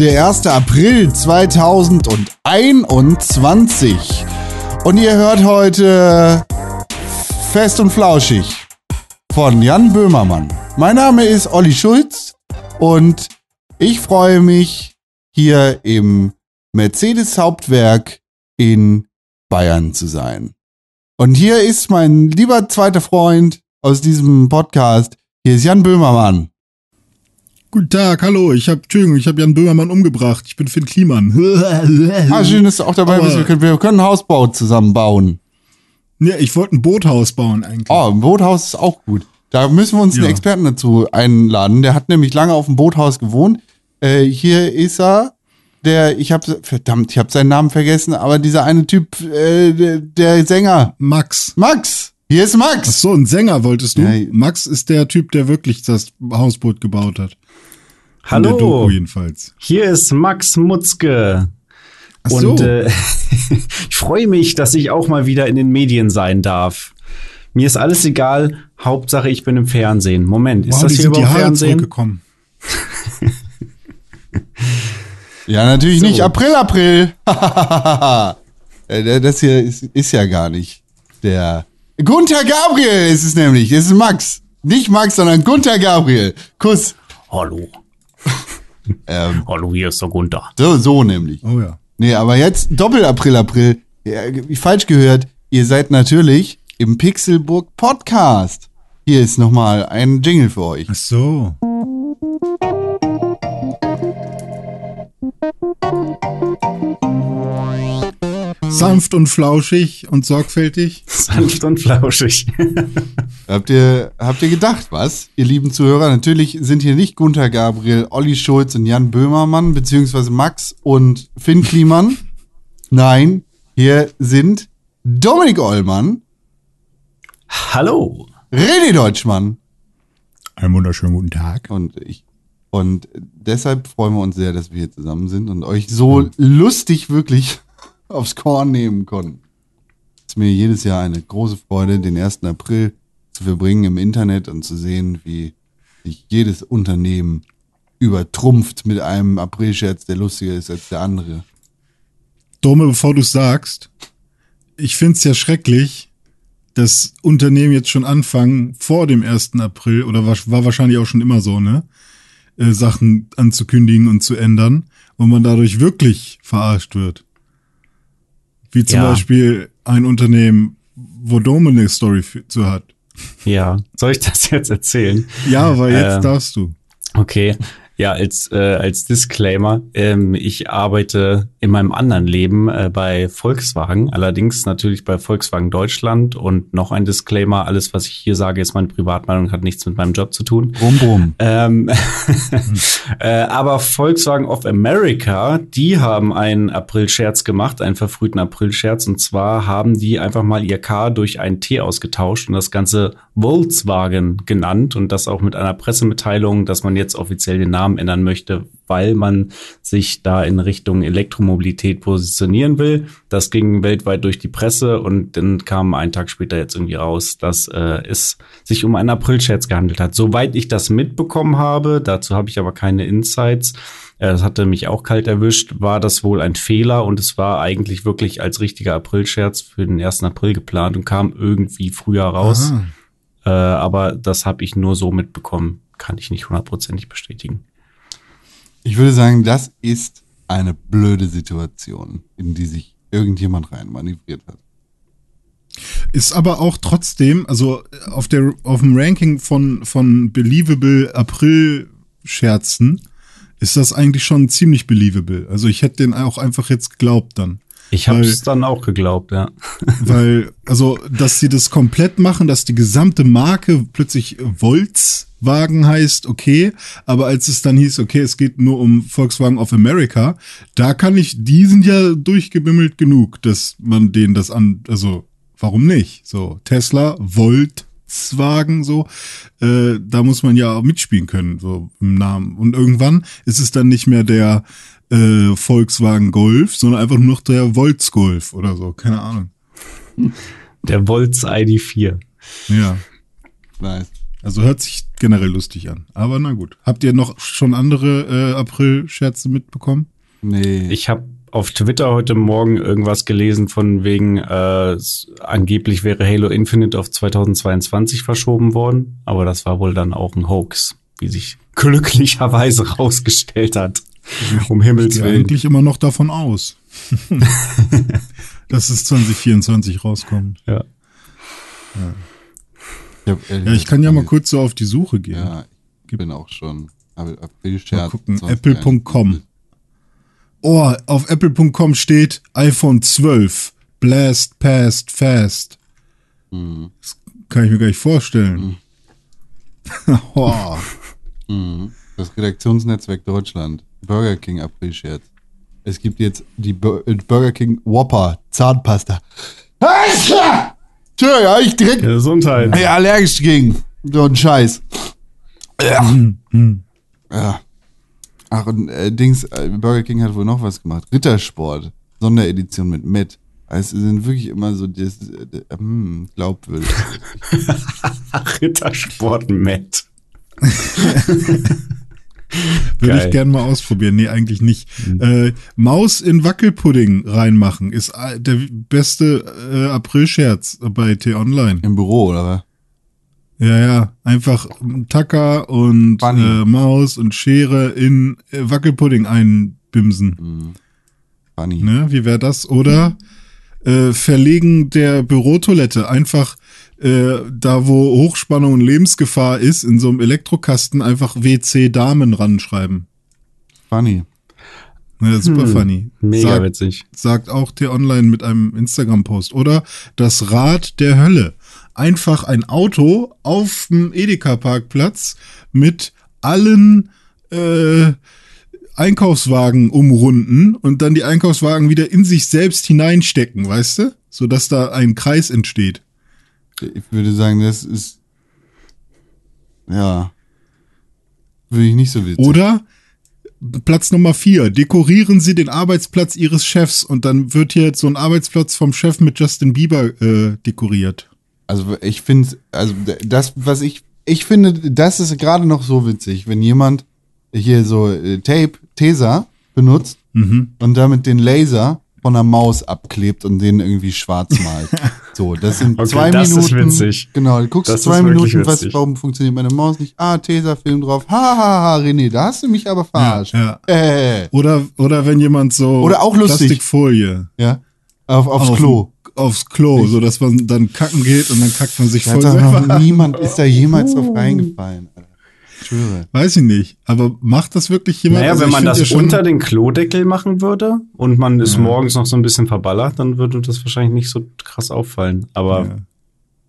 Der 1. April 2021. Und ihr hört heute Fest und Flauschig von Jan Böhmermann. Mein Name ist Olli Schulz und ich freue mich, hier im Mercedes Hauptwerk in Bayern zu sein. Und hier ist mein lieber zweiter Freund aus diesem Podcast. Hier ist Jan Böhmermann. Guten Tag, hallo, ich habe Entschuldigung, ich habe Jan Böhmermann umgebracht. Ich bin Finn Kliman. Ah, schön, dass du auch dabei Aber- bist. Wir können, wir können ein Hausbau zusammen bauen. Ja, ich wollte ein Boothaus bauen eigentlich. Oh, ein Boothaus ist auch gut. Da müssen wir uns einen Ja. Experten dazu einladen. Der hat nämlich lange auf dem Boothaus gewohnt. Äh, hier ist er. Der, ich habe verdammt, ich habe seinen Namen vergessen, aber dieser eine Typ, äh, der, der Sänger, Max. Max. Hier ist Ach Max. so, ein Sänger wolltest du? Ja. Max ist der Typ, der wirklich das Hausboot gebaut hat. In der Hallo, Doku jedenfalls. hier ist Max Mutzke. Ach so. Und äh, ich freue mich, dass ich auch mal wieder in den Medien sein darf. Mir ist alles egal, Hauptsache ich bin im Fernsehen. Moment, ist wow, das die hier sind die überhaupt Haare Fernsehen? zurückgekommen. Ja, natürlich So. nicht. April, April. Äh, das hier ist, ist ja gar nicht der. Gunther Gabriel ist es nämlich. Das ist Max. Nicht Max, sondern Gunther Gabriel. Kuss. Hallo, Ähm, hallo, hier ist der Gunther. so, so nämlich. Oh ja. Nee, aber jetzt Doppel-April, April. Ja, ich falsch gehört. Ihr seid natürlich im Pixelburg Podcast. Hier ist nochmal ein Jingle für euch. Ach so. Sanft und flauschig und sorgfältig. Sanft und flauschig. Habt ihr, habt ihr gedacht, was? Ihr lieben Zuhörer, natürlich sind hier nicht Gunther Gabriel, Olli Schulz und Jan Böhmermann, beziehungsweise Max und Finn Kliman. Nein, hier sind Dominik Ollmann, Hallo. René Deutschmann Einen wunderschönen guten Tag. und ich. Und deshalb freuen wir uns sehr, dass wir hier zusammen sind und euch so lustig wirklich aufs Korn nehmen konnten. Es ist mir jedes Jahr eine große Freude, den 1. April zu verbringen im Internet und zu sehen, wie sich jedes Unternehmen übertrumpft mit einem Aprilscherz, der lustiger ist als der andere. Dome, bevor du sagst, ich find's ja schrecklich, dass Unternehmen jetzt schon anfangen, vor dem 1. April, oder war, war wahrscheinlich auch schon immer so, ne? Äh, Sachen anzukündigen und zu ändern und man dadurch wirklich verarscht wird. Wie zum Ja. Beispiel ein Unternehmen, wo Dome eine Story zu hat. Ja, soll ich das jetzt erzählen? Ja, aber jetzt Ähm, darfst du. Okay, ja, als, äh, als Disclaimer, ähm, ich arbeite in meinem anderen Leben äh, bei Volkswagen, allerdings natürlich bei Volkswagen Deutschland und noch ein Disclaimer, alles, was ich hier sage, ist meine Privatmeinung, hat nichts mit meinem Job zu tun. Brumm, brumm. Ähm, äh, aber Volkswagen of America, die haben einen April-Scherz gemacht, einen verfrühten April-Scherz. Und zwar haben die einfach mal ihr K durch ein T ausgetauscht und das Ganze Volkswagen genannt und das auch mit einer Pressemitteilung, dass man jetzt offiziell den Namen ändern möchte, weil man sich da in Richtung Elektromobilität positionieren will. Das ging weltweit durch die Presse und dann kam einen Tag später jetzt irgendwie raus, dass äh, es sich um einen April-Scherz gehandelt hat. Soweit ich das mitbekommen habe, dazu habe ich aber keine Insights, äh, das hatte mich auch kalt erwischt, war das wohl ein Fehler und es war eigentlich wirklich als richtiger April-Scherz für den 1. April geplant und kam irgendwie früher raus. Aha. Äh, aber das habe ich nur so mitbekommen, kann ich nicht hundertprozentig bestätigen. Ich würde sagen, das ist eine blöde Situation, in die sich irgendjemand rein manövriert hat. Ist aber auch trotzdem, also auf der auf dem Ranking von von believable April Scherzen ist das eigentlich schon ziemlich believable. Also ich hätte den auch einfach jetzt geglaubt dann. Ich habe es dann auch geglaubt, ja. Weil, also, dass sie das komplett machen, dass die gesamte Marke plötzlich Volkswagen heißt, okay. Aber als es dann hieß, okay, es geht nur um Volkswagen of America, da kann ich, die sind ja durchgebimmelt genug, dass man denen das an, also, warum nicht? So, Tesla, Volkswagen, so, äh, da muss man ja auch mitspielen können, so im Namen. Und irgendwann ist es dann nicht mehr der äh, Volkswagen Golf, sondern einfach nur noch der Volksgolf oder so, keine Ahnung. Der Volts ID4. Ja. Nice. Also hört sich generell lustig an. Aber na gut. Habt ihr noch schon andere äh, April-Scherze mitbekommen? Nee. Ich habe auf Twitter heute Morgen irgendwas gelesen von wegen, äh, angeblich wäre Halo Infinite auf 2022 verschoben worden, aber das war wohl dann auch ein Hoax, wie sich glücklicherweise rausgestellt hat. Um Himmels Ich gehe Willen. eigentlich immer noch davon aus, dass es 2024 rauskommt. Ja. Ich, hab Ja, ich kann ja mal kurz so auf die Suche gehen. Ja, ich bin auch schon. Aber Mal gucken, 20. apple.com. Oh, auf apple.com steht iPhone 12. Blast past fast. Mhm. Kann ich mir gar nicht vorstellen. oh, Mhm. Das Redaktionsnetzwerk Deutschland. Burger King April-Scherz. Es gibt jetzt die äh, Burger King Whopper Zahnpasta. Tja, ja, ich direkt Gesundheit. ja, allergisch gegen. So ein Scheiß. Ja. ja. Ach, und äh, Dings, äh, Burger King hat wohl noch was gemacht. Rittersport. Sonderedition mit Matt. Also, es sind wirklich immer so das, äh, hm, glaubwürdig. Rittersport Matt. würde Geil. ich gerne mal ausprobieren. Nee, eigentlich nicht. Äh, Maus in Wackelpudding reinmachen ist äh, der beste äh, April-Scherz bei T-Online. Im Büro, oder was? Ja, ja. Einfach Tacker und äh, Maus und Schere in äh, Wackelpudding einbimsen. Hm. Funny. Ne? Wie wäre das? Oder äh, Verlegen der Bürotoilette einfach äh, da, wo Hochspannung und Lebensgefahr ist, in so einem Elektrokasten einfach WC Damen ranschreiben. Funny. Ne, super Hm. funny. Mega Sagt, witzig. sagt auch T-Online mit einem Instagram-Post. Oder das Rad der Hölle. Einfach ein Auto auf dem Edeka-Parkplatz mit allen äh, Einkaufswagen umrunden und dann die Einkaufswagen wieder in sich selbst hineinstecken, weißt du? Sodass da ein Kreis entsteht. Ich würde sagen, das ist. Ja. Würde ich nicht so witzig. Oder Platz Nummer vier, dekorieren Sie den Arbeitsplatz Ihres Chefs und dann wird hier so ein Arbeitsplatz vom Chef mit Justin Bieber äh, dekoriert. Also ich finde, also das, was ich, ich finde, das ist gerade noch so witzig, wenn jemand hier so äh, Tape, Tesa benutzt Mhm. und damit den Laser von der Maus abklebt und den irgendwie schwarz malt. so, das sind Okay, zwei das ist Minuten. witzig. Genau, du guckst Das zwei ist Minuten, was, warum funktioniert meine Maus nicht? Ah, Tesa-Film drauf. Ha, ha, ha, René, da hast du mich aber verarscht. Ja, Äh, Oder, oder wenn jemand so Oder auch lustig. Plastikfolie ja. Auf, aufs auf- Klo. aufs Klo, so dass man dann kacken geht und dann kackt man sich Da voll selber. niemand ist da jemals drauf reingefallen. Schwöre. Weiß ich nicht. Aber macht das wirklich jemand? Naja, Also wenn man das ja unter den Klodeckel machen würde und man ist morgens noch so ein bisschen verballert, dann würde das wahrscheinlich nicht so krass auffallen. Aber Ja.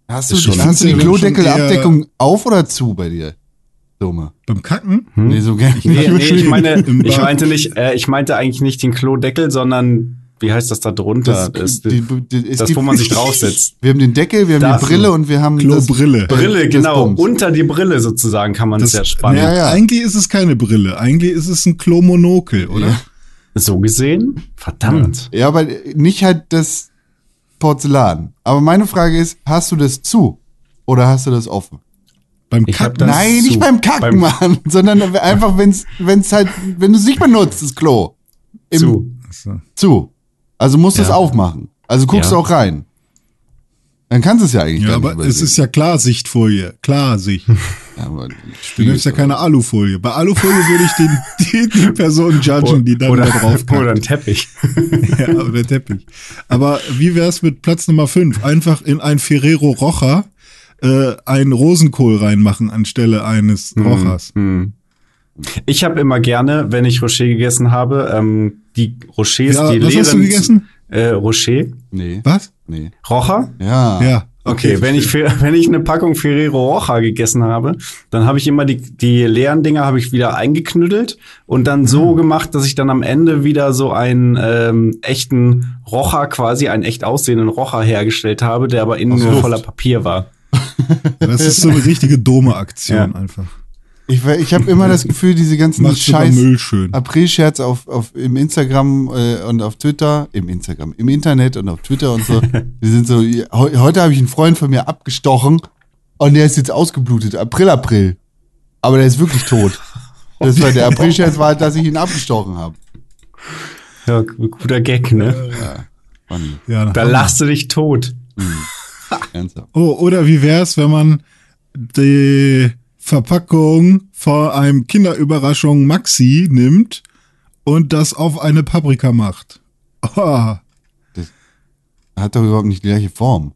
Hast du, schon- hast du die ja Klodeckelabdeckung auf oder zu bei dir? Dumme. Beim Kacken? Hm? Nee, so nicht. Nee, nee, ich meine, ich meinte nicht, äh, ich meinte eigentlich nicht den Klodeckel, sondern wie heißt das da drunter? Das, die- die- es das, gibt- wo man sich draufsetzt. Wir haben den Deckel, wir haben Das- die Brille und wir haben Klobrille. das- Brille, das genau. Bums. Unter die Brille sozusagen kann man es ja spannen. Ja, ja. Eigentlich ist es keine Brille. Eigentlich ist es ein Klomonokel, oder? Ja. So gesehen? Verdammt. Ja, aber nicht halt das Porzellan. Aber meine Frage ist, hast du das zu oder hast du das offen? Beim Kacken. das- Nein, zu. nicht beim Kacken, Beim- Mann, sondern einfach, wenn's, wenn's halt, wenn du es nicht benutzt, das Klo. Im, Zu. Zu. Also musst du es Ja. aufmachen. Also guckst Ja. du auch rein. Dann kannst du es ja eigentlich Ja, gar aber nicht es ist ja Klarsichtfolie. Klarsicht. Ja, aber Du nimmst ja keine Alufolie. Bei Alufolie würde ich den, die, die Person judgen, die dann oder, da drauf oder ein. Teppich. Ja, oder Teppich. Aber wie wär's mit Platz Nummer 5? Einfach in ein Ferrero Rocher äh, einen Rosenkohl reinmachen anstelle eines Rochers. Hm. Ich habe immer gerne, wenn ich Rocher gegessen habe, ähm, die Rochers, Ja, die was hast du leeren- gegessen? Äh, Rocher. Nee. Was? Nee. Rocher? Ja. Ja. Okay, wenn ich wenn ich eine Packung Ferrero Rocher gegessen habe, dann habe ich immer die die leeren Dinger habe ich wieder eingeknüttelt und dann Mhm. so gemacht, dass ich dann am Ende wieder so einen ähm, echten Rocher quasi einen echt aussehenden Rocher hergestellt habe, der aber innen Aus nur Luft. voller Papier war. Das ist so eine richtige Dome-Aktion Ja. einfach. Ich, ich habe immer das Gefühl, diese ganzen Scheiß Müll schön. April-Scherz auf, auf, im Instagram äh, und auf Twitter, im Instagram, im Internet und auf Twitter und so. die sind so, heu, heute habe ich einen Freund von mir abgestochen und der ist jetzt ausgeblutet. April, April. Aber der ist wirklich tot. Das war der Aprilscherz war, dass ich ihn abgestochen habe. Ja, guter Gag, ne? Ja. Ja, Da lachst du dich tot. Ernsthaft. Oh, oder wie wär's, wenn man die Verpackung von einem Kinderüberraschung Maxi nimmt und das auf eine Paprika macht? Oh, Hat doch überhaupt nicht die gleiche Form.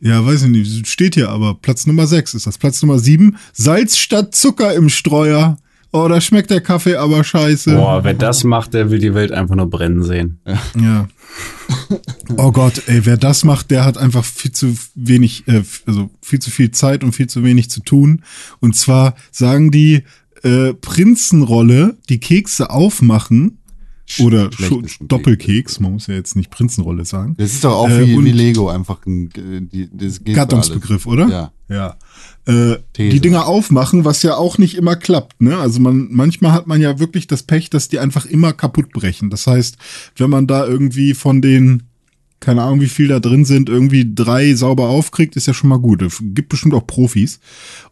ja, weiß ich nicht, steht hier aber. Platz Nummer 6 ist das. Platz Nummer 7, Salz statt Zucker im Streuer. Oh, da schmeckt der Kaffee aber scheiße. Boah, wer das macht, der will die Welt einfach nur brennen sehen. Ja. Oh Gott, ey, wer das macht, der hat einfach viel zu wenig, äh, also viel zu viel Zeit und viel zu wenig zu tun. Und zwar sagen die äh, Prinzenrolle, die Kekse aufmachen oder Doppelkeks, man muss ja jetzt nicht Prinzenrolle sagen. Das ist doch auch Äh, wie, wie Lego, einfach ein, äh, die, das geht Gattungsbegriff, oder? Ja. Ja. Äh, die Dinger aufmachen, was ja auch nicht immer klappt, ne? Also man, manchmal hat man ja wirklich das Pech, dass die einfach immer kaputt brechen. Das heißt, wenn man da irgendwie von den, keine Ahnung, wie viel da drin sind, irgendwie drei sauber aufkriegt, ist ja schon mal gut. Es gibt bestimmt auch Profis.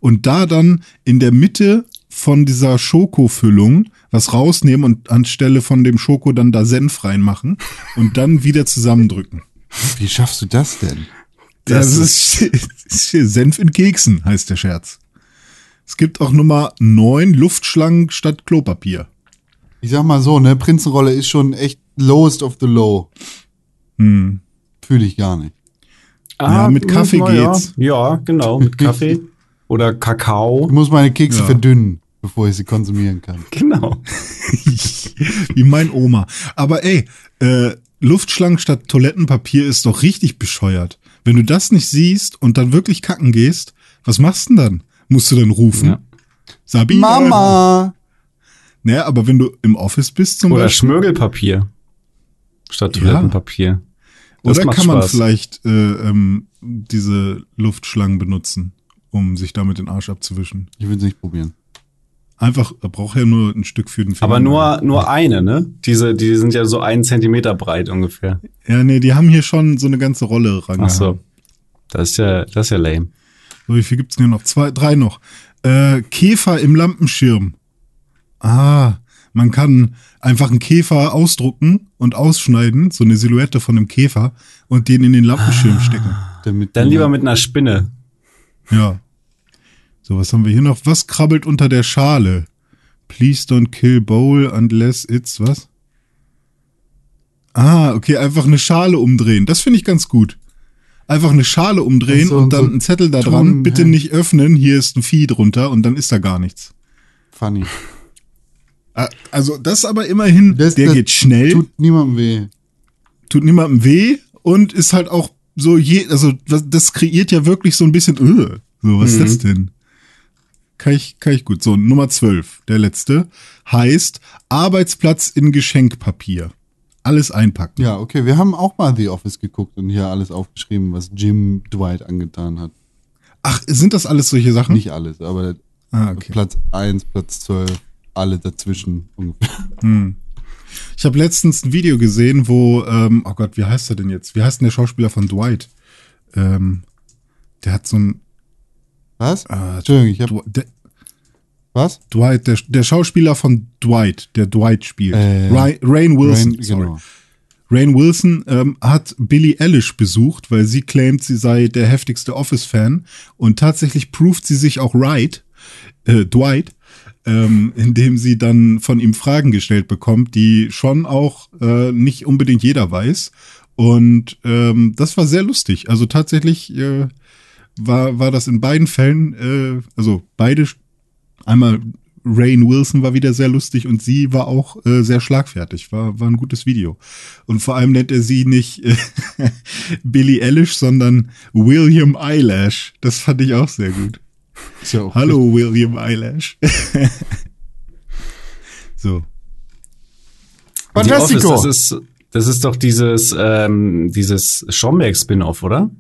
Und da dann in der Mitte von dieser Schokofüllung was rausnehmen und anstelle von dem Schoko dann da Senf reinmachen und dann wieder zusammendrücken. Wie schaffst du das denn? Das, ist, ist hier Senf in Keksen, heißt der Scherz. Es gibt auch Nummer 9, Luftschlangen statt Klopapier. Ich sag mal so, ne, Prinzenrolle ist schon echt lowest of the low. Hm. Fühle ich gar nicht. Ja, mit Kaffee Ah, ja. geht's. Ja, genau, mit Kaffee. Oder Kakao. Ich muss meine Kekse Ja. verdünnen, bevor ich sie konsumieren kann. Genau. Wie mein Oma. Aber ey, äh, Luftschlangen statt Toilettenpapier ist doch richtig bescheuert. Wenn du das nicht siehst und dann wirklich kacken gehst, was machst du denn dann? Musst du dann rufen? Ja. Sabine. Mama! Naja, aber wenn du im Office bist zum Oder Beispiel, Schmirgelpapier. Statt Ja. Toilettenpapier. Das oder kann man Spaß. vielleicht äh, ähm, diese Luftschlangen benutzen, um sich damit den Arsch abzuwischen? Ich will es nicht probieren. Einfach, er braucht ja nur ein Stück für den Finger. Aber nur, nur eine, ne? Diese, die sind ja so einen Zentimeter breit ungefähr. Ja, nee, die haben hier schon so eine ganze Rolle ran. Ach so. Das ist ja, das ist ja lame. So, wie viel gibt's denn hier noch? Zwei, drei noch. Äh, Käfer im Lampenschirm. Ah, man kann einfach einen Käfer ausdrucken und ausschneiden, so eine Silhouette von einem Käfer und den in den Lampenschirm stecken. Damit Dann lieber mit einer Spinne. Ja. So, was haben wir hier noch? Was krabbelt unter der Schale? Please don't kill bowl unless it's was? Ah, okay, einfach eine Schale umdrehen. Das finde ich ganz gut. Einfach eine Schale umdrehen So- und dann so einen Zettel da dran. Bitte hä? nicht öffnen. Hier ist ein Vieh drunter und dann ist da gar nichts. Funny. Ah, Also, das aber immerhin, Das- der das geht schnell, tut, Tut niemandem weh. niemandem weh und ist halt auch so je, also das, kreiert ja wirklich so ein bisschen, öh, so, was ist das denn? Kann ich, kann ich gut. So, Nummer 12, der letzte, heißt Arbeitsplatz in Geschenkpapier. Alles einpacken. Ja, okay. Wir haben auch mal The Office geguckt und hier alles aufgeschrieben, was Jim Dwight angetan hat. Ach, sind das alles solche Sachen? Nicht alles, aber Ah, okay. Platz 1, Platz 12, alle dazwischen ungefähr. Ich habe letztens ein Video gesehen, wo, ähm, oh Gott, wie heißt er denn jetzt? Wie heißt denn der Schauspieler von Dwight? Ähm, der hat so ein, Was? äh, Entschuldigung, ich hab. Dw- der, Was? Dwight, der, der Schauspieler von Dwight, der Dwight spielt. Äh, Ray, Rain Wilson. Rain- sorry. genau. Rain Wilson ähm, hat Billie Eilish besucht, weil sie claimt, sie sei der heftigste Office-Fan. Und tatsächlich proved sie sich auch right, äh, Dwight, ähm, indem sie dann von ihm Fragen gestellt bekommt, die schon auch äh, nicht unbedingt jeder weiß. Und ähm, das war sehr lustig. Also tatsächlich äh, war, war das in beiden Fällen, äh, also beide, einmal Rain Wilson war wieder sehr lustig und sie war auch äh, sehr schlagfertig. War, war ein gutes Video. Und vor allem nennt er sie nicht äh, Billie Eilish, sondern William Eyelash. Das fand ich auch sehr gut. Ist ja auch Hallo, William Eyelash. so. Die Office, Fantastico. das ist, das ist doch dieses, ähm, dieses Stromberg-Spin-Off, oder?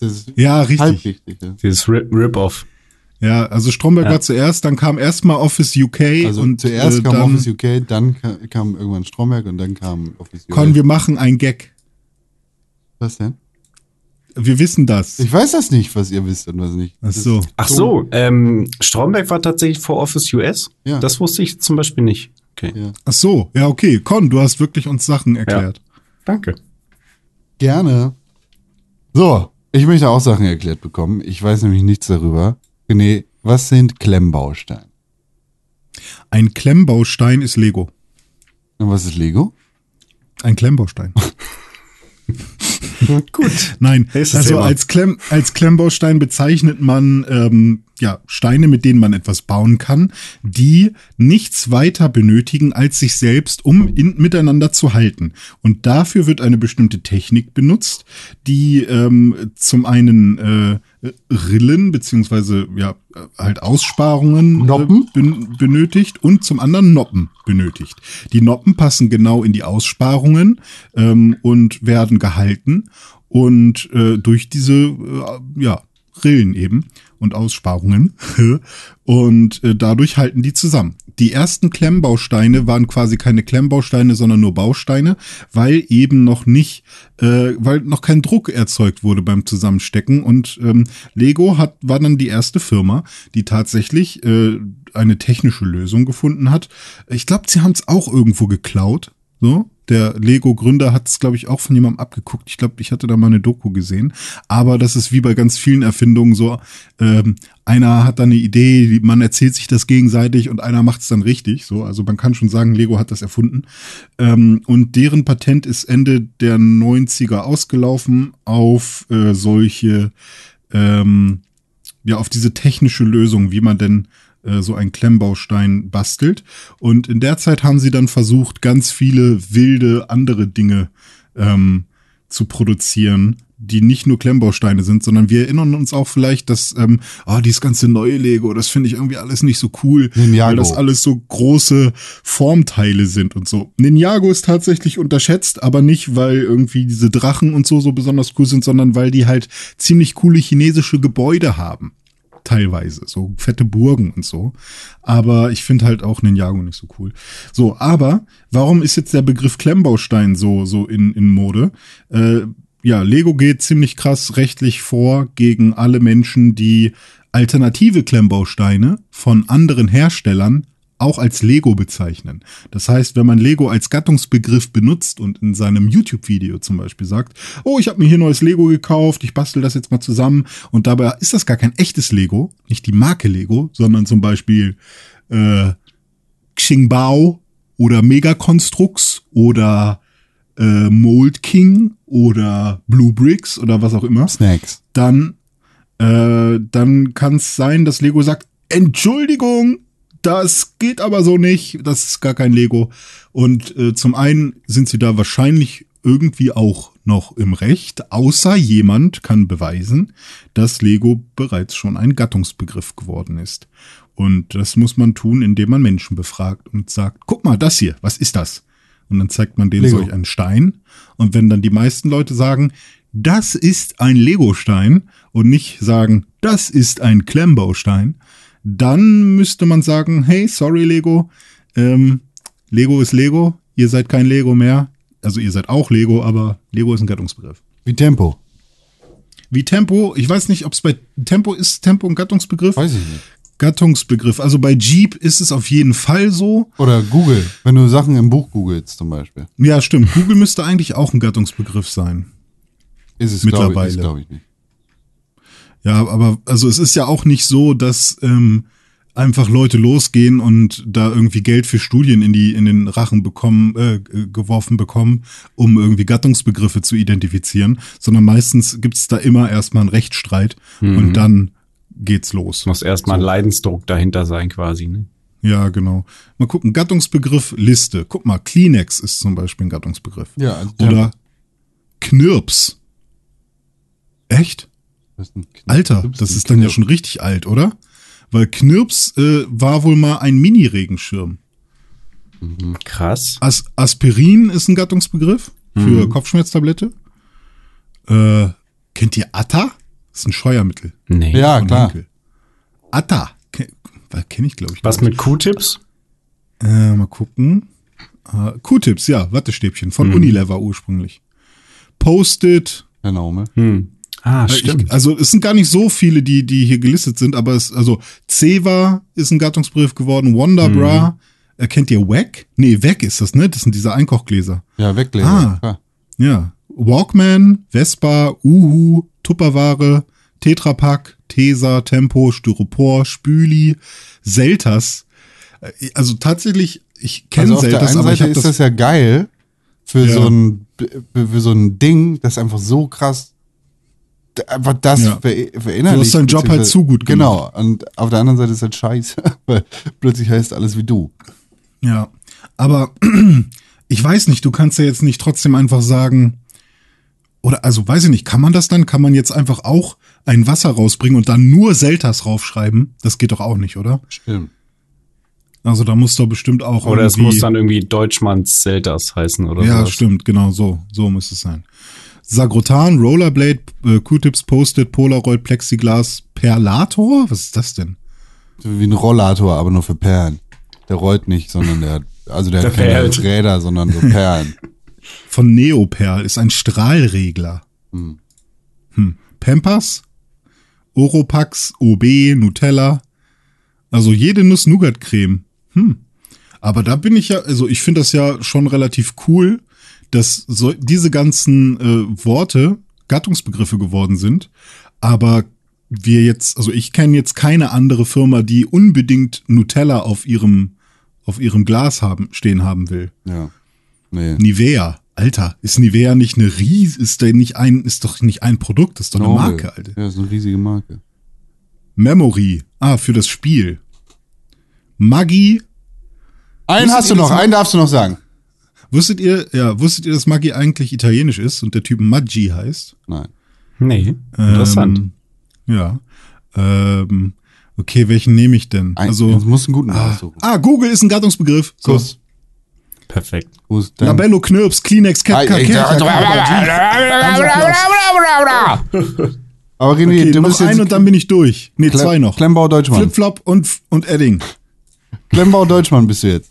Das ist Ja, richtig. Ja. Dieses Rip- Rip-Off. Ja, also Stromberg Ja. war zuerst, dann kam erstmal Office UK Also und zuerst äh, kam dann Office UK, dann ka- kam irgendwann Stromberg und dann kam Office UK. Con, wir machen ein Gag. Was denn? wir wissen das. Ich weiß das nicht, was ihr wisst und was nicht. Ach so. Ach so, ähm, Stromberg war tatsächlich vor Office US. Ja. Das wusste ich zum Beispiel nicht. Okay. Ja. Ach so, ja, okay. Con, du hast wirklich uns Sachen erklärt. Danke. Gerne. So, ich möchte auch Sachen erklärt bekommen. Ich weiß nämlich nichts darüber. René, was sind Klemmbausteine? Ein Klemmbaustein ist Lego. Und was ist Lego? Ein Klemmbaustein. Gut. Nein, also Thema. als, Klemm, als Klemmbaustein bezeichnet man ähm, ja Steine, mit denen man etwas bauen kann, die nichts weiter benötigen als sich selbst, um in, miteinander zu halten. Und dafür wird eine bestimmte Technik benutzt, die ähm, zum einen äh, Rillen beziehungsweise ja halt Aussparungen Noppen? Äh, ben, benötigt und zum anderen Noppen benötigt. Die Noppen passen genau in die Aussparungen ähm, und werden gehalten und äh, durch diese äh, ja Rillen eben und Aussparungen und äh, dadurch halten die zusammen. Die ersten Klemmbausteine waren quasi keine Klemmbausteine, sondern nur Bausteine, weil eben noch nicht, äh, weil noch kein Druck erzeugt wurde beim Zusammenstecken. Und ähm, Lego hat war dann die erste Firma, die tatsächlich äh, eine technische Lösung gefunden hat. Ich glaube, sie haben es auch irgendwo geklaut. So, der Lego-Gründer hat es, glaube ich, auch von jemandem abgeguckt. Ich glaube, ich hatte da mal eine Doku gesehen. Aber das ist wie bei ganz vielen Erfindungen so, ähm, einer hat dann eine Idee, man erzählt sich das gegenseitig und einer macht es dann richtig. So, also man kann schon sagen, Lego hat das erfunden. Ähm, und deren Patent ist Ende der 90er ausgelaufen auf äh, solche, ähm, ja, auf diese technische Lösung, wie man denn äh, so einen Klemmbaustein bastelt. Und in der Zeit haben sie dann versucht, ganz viele wilde andere Dinge ähm, zu produzieren, die nicht nur Klemmbausteine sind, sondern wir erinnern uns auch vielleicht, dass ähm, oh, dieses ganze neue Lego, das finde ich irgendwie alles nicht so cool, Ninjago. weil das alles so große Formteile sind und so. Ninjago ist tatsächlich unterschätzt, aber nicht, weil irgendwie diese Drachen und so so besonders cool sind, sondern weil die halt ziemlich coole chinesische Gebäude haben teilweise, so fette Burgen und so. Aber ich finde halt auch Ninjago nicht so cool. So, aber warum ist jetzt der Begriff Klemmbaustein so, so in, in Mode? Äh, ja, Lego geht ziemlich krass rechtlich vor gegen alle Menschen, die alternative Klemmbausteine von anderen Herstellern auch als Lego bezeichnen. Das heißt, wenn man Lego als Gattungsbegriff benutzt und in seinem YouTube-Video zum Beispiel sagt, oh, ich habe mir hier neues Lego gekauft, ich bastel das jetzt mal zusammen und dabei ist das gar kein echtes Lego, nicht die Marke Lego, sondern zum Beispiel äh, Xingbao oder Megaconstrux oder äh, Mold King oder Blue Bricks oder was auch immer Snacks. dann, äh, dann kann es sein, dass Lego sagt, Entschuldigung, das geht aber so nicht, das ist gar kein Lego. Und äh, zum einen sind sie da wahrscheinlich irgendwie auch noch im Recht, außer jemand kann beweisen, dass Lego bereits schon ein Gattungsbegriff geworden ist. Und das muss man tun, indem man Menschen befragt und sagt, guck mal, das hier, was ist das? Und dann zeigt man denen Lego. solch einen Stein. Und wenn dann die meisten Leute sagen, das ist ein Lego-Stein und nicht sagen, das ist ein Klemmbaustein, dann müsste man sagen, hey, sorry Lego, ähm, Lego ist Lego, ihr seid kein Lego mehr. Also ihr seid auch Lego, aber Lego ist ein Gattungsbegriff. Wie Tempo. Wie Tempo, ich weiß nicht, ob es bei Tempo ist, Tempo ein Gattungsbegriff? Weiß ich nicht. Gattungsbegriff. Also bei Jeep ist es auf jeden Fall so. Oder Google. Wenn du Sachen im Buch googelst zum Beispiel. Ja, stimmt. Google müsste eigentlich auch ein Gattungsbegriff sein. Ist es, glaube ich, Mittlerweile. ist, glaub ich nicht. Ja, aber also es ist ja auch nicht so, dass ähm, einfach Leute losgehen und da irgendwie Geld für Studien in die in den Rachen bekommen äh, geworfen bekommen, um irgendwie Gattungsbegriffe zu identifizieren, sondern meistens gibt's da immer erstmal einen Rechtsstreit und dann geht's los. Muss erstmal ein Leidensdruck dahinter sein, quasi. Ne? Ja, genau. Mal gucken, Gattungsbegriff Liste. Guck mal, Kleenex ist zum Beispiel ein Gattungsbegriff. Ja, also Oder Knirps. Echt? Alter, Knirps, das ist dann ja schon richtig alt, oder? Weil Knirps äh, war wohl mal ein Mini-Regenschirm. Krass. As Aspirin ist ein Gattungsbegriff für Kopfschmerztablette. Äh, kennt ihr Atta? Das ist ein Scheuermittel. Nee. Ja, klar. Henkel. Atta. Ke Kenne ich, glaube ich. Was mit Q-Tips? Äh, mal gucken. Äh, Q-Tips, ja, Wattestäbchen von Unilever ursprünglich. Post-it, Der Name. Hm. Ah, Äh, stimmt. Ich, also es sind gar nicht so viele, die, die hier gelistet sind, aber es, also Ceva ist ein Gattungsbegriff geworden, Wonderbra, Mhm. äh, kennt ihr Wack? Nee, Wack ist das, ne? Das sind diese Einkochgläser. Ja, weglegen. Ah. Ja. Walkman, Vespa, Uhu, Tupperware, Tetrapack, Tesa, Tempo, Styropor, Spüli, Seltas. Äh, Also tatsächlich, ich kenne Also einen aber ich habe ist das, das ja geil für Ja. so ein für so ein Ding, das einfach so krass einfach das Ja. ver verinnerlicht. Du hast deinen Job halt zu gut Genau. Und auf der anderen Seite ist halt scheiße, weil plötzlich heißt alles wie du. Ja, aber ich weiß nicht, du kannst ja jetzt nicht trotzdem einfach sagen, oder also weiß ich nicht, kann man das dann? Kann man jetzt einfach auch ein Wasser rausbringen und dann nur Seltas raufschreiben? Das geht doch auch nicht, oder? Stimmt. Also da muss doch bestimmt auch Oder es muss dann irgendwie Deutschmanns Zeldas heißen oder Ja, sowas. stimmt, genau so, so muss es sein. Sagrotan, Rollerblade, äh, Q-Tips, Post-it, Polaroid, Plexiglas, Perlator? Was ist das denn? Wie ein Rollator, aber nur für Perlen. Der rollt nicht, sondern der, also der, Der hat keine. Räder, sondern so Perlen. Von Neoperl ist ein Strahlregler. Hm. Hm. Pampers, Oropax, OB, Nutella. Also jede Nuss-Nougat-Creme. Hm. Aber da bin ich ja, also ich finde das ja schon relativ cool, dass so, diese ganzen äh, Worte Gattungsbegriffe geworden sind. Aber wir jetzt, also ich kenne jetzt keine andere Firma, die unbedingt Nutella auf ihrem, auf ihrem Glas haben, stehen haben will. Ja. Nee. Nivea. Alter, ist Nivea nicht eine Ries, ist der nicht ein, ist doch nicht ein Produkt, ist doch eine Nobel. Marke, Alter. Ja, ist eine riesige Marke. Memory. Ah, für das Spiel. Maggi. Einen hast du noch? einen darfst du noch sagen. Wusstet ihr, ja, wusstet ihr, dass Maggi eigentlich italienisch ist und der Typ Maggi heißt? Nein. Nee, interessant. Ähm, ja. Ähm, okay, welchen nehme ich denn? Ein, also, also, muss einen guten ah, aussuchen. ah, Google ist ein Gattungsbegriff. So. Kuss. Perfekt. Kuss. Labello, Knirps, Kleenex, Ah, Cat, Aber René, Okay, du noch bist ein jetzt und dann bin ich durch. Nee, Klem- zwei noch. Klemmbau Deutschmann. Flipflop und, und Edding. Klemmbau Deutschmann bist du jetzt.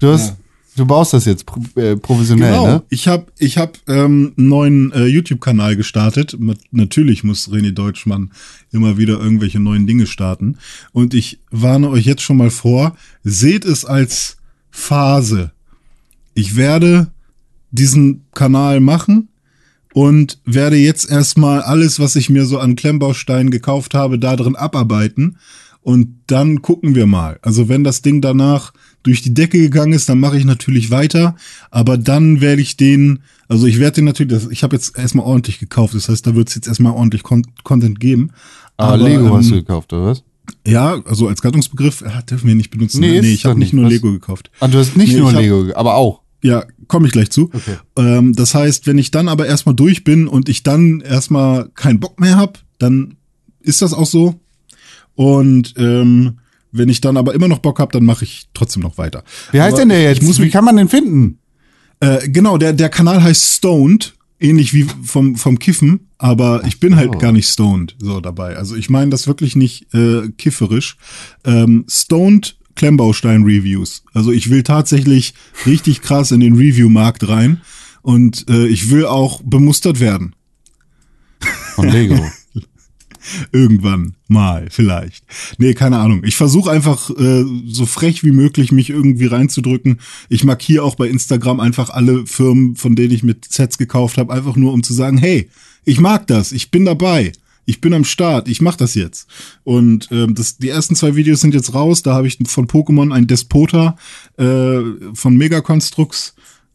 Du hast, du baust das jetzt äh, professionell, Genau. ne? Ich habe ich hab, ähm, einen neuen äh, YouTube-Kanal gestartet. Natürlich muss René Deutschmann immer wieder irgendwelche neuen Dinge starten. Und ich warne euch jetzt schon mal vor, seht es als Phase. Ich werde diesen Kanal machen und werde jetzt erstmal alles, was ich mir so an Klemmbausteinen gekauft habe, da drin abarbeiten. Und dann gucken wir mal. Also wenn das Ding danach durch die Decke gegangen ist, dann mache ich natürlich weiter. Aber dann werde ich den, also ich werde den natürlich, ich habe jetzt erstmal ordentlich gekauft. Das heißt, da wird es jetzt erstmal ordentlich Con Content geben. Aber, Lego hast du ähm, gekauft, oder was? Ja, also als Gattungsbegriff ja, dürfen wir nicht benutzen. Nee, Nee, ich habe nicht nur Was? Lego gekauft. Ah, du hast nicht Nee, nur hab- Lego, aber auch. Ja, komme ich gleich zu. Okay. Ähm, das heißt, wenn ich dann aber erstmal durch bin und ich dann erstmal keinen Bock mehr hab, dann ist das auch so. Und ähm, wenn ich dann aber immer noch Bock hab, dann mache ich trotzdem noch weiter. Wie heißt aber denn der jetzt? Ich muss Wie kann man den finden? äh, genau, der, der Kanal heißt Stoned, ähnlich wie vom, vom Kiffen, aber ich bin halt so. gar nicht stoned so dabei. Also ich meine das wirklich nicht äh, kifferisch. Ähm, stoned Klemmbaustein-Reviews. Also ich will tatsächlich richtig krass in den Review-Markt rein und äh, ich will auch bemustert werden. Von Lego. Irgendwann mal, vielleicht. Nee, keine Ahnung. Ich versuche einfach äh, so frech wie möglich mich irgendwie reinzudrücken. Ich markiere auch bei Instagram einfach alle Firmen, von denen ich mit Sets gekauft habe, einfach nur um zu sagen, hey, ich mag das, ich bin dabei. Ich bin am Start, ich mach das jetzt. Und ähm, das, die ersten zwei Videos sind jetzt raus. Da habe ich von Pokémon ein Despota äh, von Megaconstrux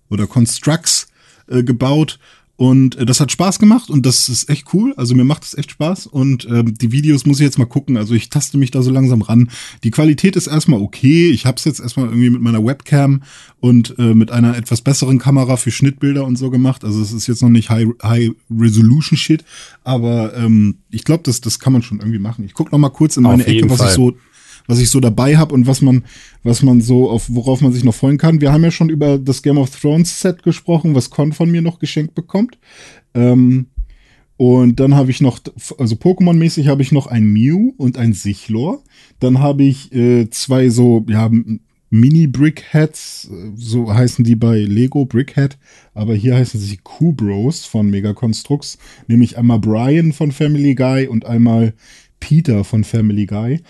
oder Constructs äh, gebaut. Und äh, das hat Spaß gemacht und das ist echt cool. Also mir macht es echt Spaß. Und ähm, die Videos muss ich jetzt mal gucken. Also ich taste mich da so langsam ran. Die Qualität ist erstmal okay. Ich habe es jetzt erstmal irgendwie mit meiner Webcam und äh, mit einer etwas besseren Kamera für Schnittbilder und so gemacht. Also es ist jetzt noch nicht High, High Resolution Shit, aber ähm, ich glaube, das, das kann man schon irgendwie machen. Ich guck noch mal kurz in meine Ecke, was Fall. ich so was ich so dabei habe und was man, was man so, auf worauf man sich noch freuen kann. Wir haben ja schon über das Game of Thrones Set gesprochen, was Con von mir noch geschenkt bekommt. Ähm, und dann habe ich noch, also Pokémon-mäßig habe ich noch ein Mew und ein Sichlor. Dann habe ich äh, zwei so, ja, Mini-Brickheads, so heißen die bei Lego Brickhead, aber hier heißen sie Q-Bros von Megaconstrux, nämlich einmal Brian von Family Guy und einmal Peter von Family Guy.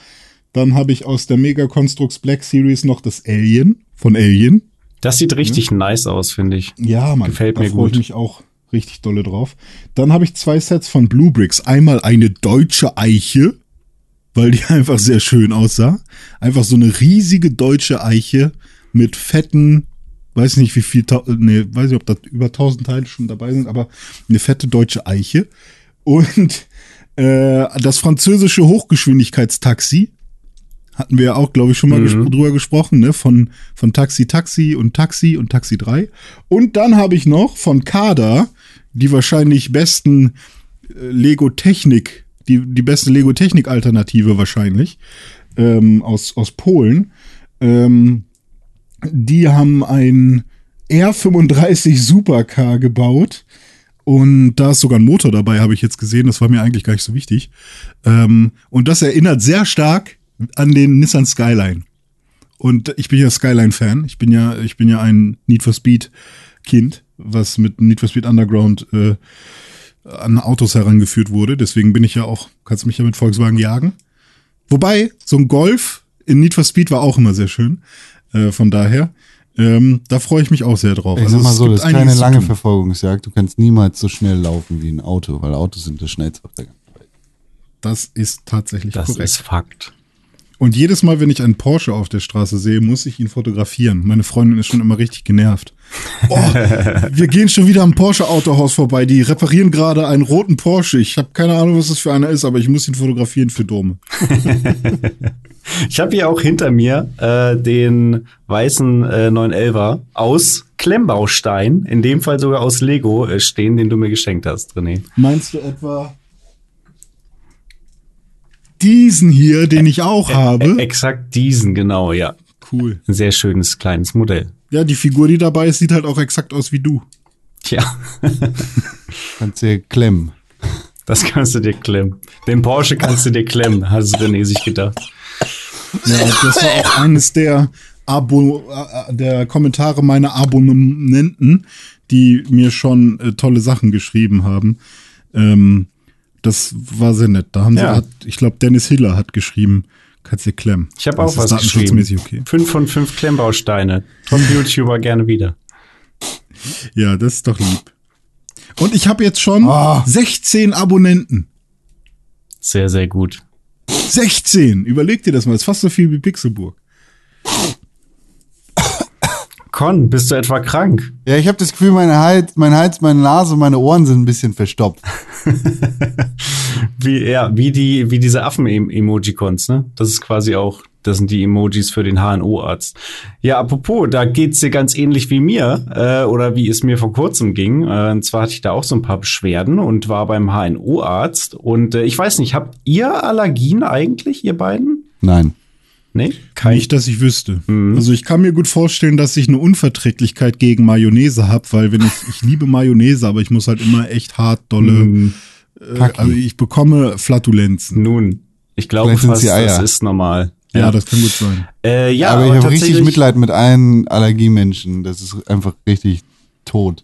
Dann habe ich aus der Megaconstrux Black Series noch das Alien von Alien. Das sieht richtig ja. nice aus, finde ich. Ja, man, gefällt da mir gut. ich mich auch richtig dolle drauf. Dann habe ich zwei Sets von Blue Bricks. Einmal eine deutsche Eiche, weil die einfach sehr schön aussah. Einfach so eine riesige deutsche Eiche mit fetten, weiß nicht wie viel, nee, weiß nicht, ob da über 1000 Teile schon dabei sind, aber eine fette deutsche Eiche. Und äh, das französische Hochgeschwindigkeitstaxi hatten wir ja auch, glaube ich, schon mal mhm. ges drüber gesprochen, ne? Von, von Taxi Taxi und Taxi und Taxi 3. Und dann habe ich noch von Kada die wahrscheinlich besten äh, Lego Technik, die, die beste Lego Technik Alternative wahrscheinlich, ähm, aus, aus Polen. Ähm, die haben ein R35 Supercar gebaut. Und da ist sogar ein Motor dabei, habe ich jetzt gesehen. Das war mir eigentlich gar nicht so wichtig. Ähm, und das erinnert sehr stark an den Nissan Skyline. Und ich bin ja Skyline-Fan. Ich bin ja, ich bin ja ein Need for Speed-Kind, was mit Need for Speed Underground äh, an Autos herangeführt wurde. Deswegen bin ich ja auch, kannst mich ja mit Volkswagen jagen. Wobei, so ein Golf in Need for Speed war auch immer sehr schön. Äh, von daher, ähm, da freue ich mich auch sehr drauf. Ich also sag mal so, das ist keine lange Verfolgungsjagd. Du kannst niemals so schnell laufen wie ein Auto, weil Autos sind das schnellste auf der ganzen Welt. Das ist tatsächlich das korrekt. Das ist Fakt. Und jedes Mal, wenn ich einen Porsche auf der Straße sehe, muss ich ihn fotografieren. Meine Freundin ist schon immer richtig genervt. Oh, wir gehen schon wieder am Porsche-Autohaus vorbei. Die reparieren gerade einen roten Porsche. Ich habe keine Ahnung, was das für einer ist, aber ich muss ihn fotografieren für Dome. ich habe hier auch hinter mir äh, den weißen äh, 911er aus Klemmbaustein, in dem Fall sogar aus Lego äh, stehen, den du mir geschenkt hast, René. Meinst du etwa diesen hier, den ich auch habe. Exakt diesen, genau, ja. Cool. Ein sehr schönes kleines Modell. Ja, die Figur, die dabei ist, sieht halt auch exakt aus wie du. Tja. kannst du dir klemmen. Das kannst du dir klemmen. Den Porsche kannst du dir klemmen, hat René sich gedacht. Ja, das war auch eines der, Abo äh, der Kommentare meiner Abonnenten, die mir schon äh, tolle Sachen geschrieben haben. Ähm, das war sehr nett. Da haben ja. sie, hat, ich glaube, Dennis Hiller hat geschrieben, kannst du klemmen. Ich habe auch was geschrieben. Okay. Fünf von fünf Klemmbausteine. Top-YouTuber gerne wieder. Ja, das ist doch lieb. Und ich habe jetzt schon oh. 16 Abonnenten. Sehr, sehr gut. 16! Überleg dir das mal, das ist fast so viel wie Pixelburg. Con, bist du etwa krank? Ja, ich habe das Gefühl, meine Hals, mein Hals, meine Nase, meine Ohren sind ein bisschen verstopft. wie, ja, wie, die, wie diese Affen-Emojicons, ne? Das ist quasi auch, das sind die Emojis für den HNO-Arzt. Ja, apropos, da geht's dir ganz ähnlich wie mir, äh, oder wie es mir vor kurzem ging. Äh, und zwar hatte ich da auch so ein paar Beschwerden und war beim HNO-Arzt. Und äh, ich weiß nicht, habt ihr Allergien eigentlich, ihr beiden? Nein. Nee, kein. Nicht, dass ich wüsste. Mhm. Also ich kann mir gut vorstellen, dass ich eine Unverträglichkeit gegen Mayonnaise habe, weil wenn ich, ich liebe Mayonnaise, aber ich muss halt immer echt hart dolle, mhm. äh, also ich bekomme Flatulenzen. Nun, ich glaube fast, das ist normal. Ja. ja, das kann gut sein. Äh, ja, aber, aber ich habe richtig Mitleid mit allen Allergiemenschen. Das ist einfach richtig tot.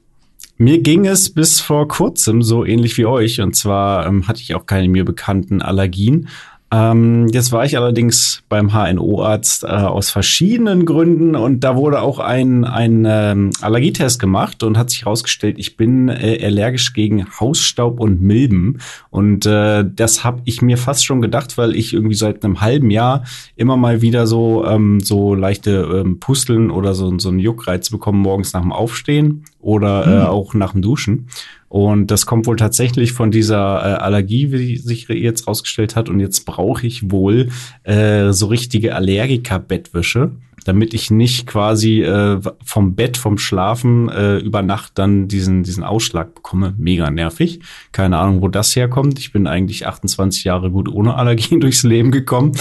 Mir ging es bis vor kurzem so ähnlich wie euch. Und zwar ähm, hatte ich auch keine mir bekannten Allergien. Ähm, jetzt war ich allerdings beim HNO-Arzt äh, aus verschiedenen Gründen und da wurde auch ein, ein ähm, Allergietest gemacht und hat sich herausgestellt, ich bin äh, allergisch gegen Hausstaub und Milben. Und äh, das habe ich mir fast schon gedacht, weil ich irgendwie seit einem halben Jahr immer mal wieder so, ähm, so leichte ähm, Pusteln oder so, so einen Juckreiz bekommen morgens nach dem Aufstehen oder äh, hm. auch nach dem Duschen. Und das kommt wohl tatsächlich von dieser äh, Allergie, wie sich jetzt rausgestellt hat. Und jetzt brauche ich wohl äh, so richtige Allergiker-Bettwäsche, damit ich nicht quasi äh, vom Bett, vom Schlafen äh, über Nacht dann diesen, diesen Ausschlag bekomme. Mega nervig. Keine Ahnung, wo das herkommt. Ich bin eigentlich 28 Jahre gut ohne Allergien durchs Leben gekommen.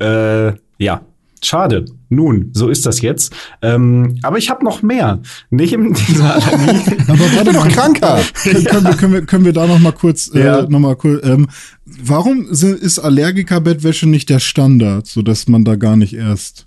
Äh, ja, Schade. Nun, so ist das jetzt. Ähm, aber ich habe noch mehr. Neben dieser Allergie. aber warte noch kranker. können, können, wir, können, wir, können wir da noch mal kurz, äh, ja. äh, noch mal kurz ähm, warum ist Allergiker-Bettwäsche nicht der Standard, so dass man da gar nicht erst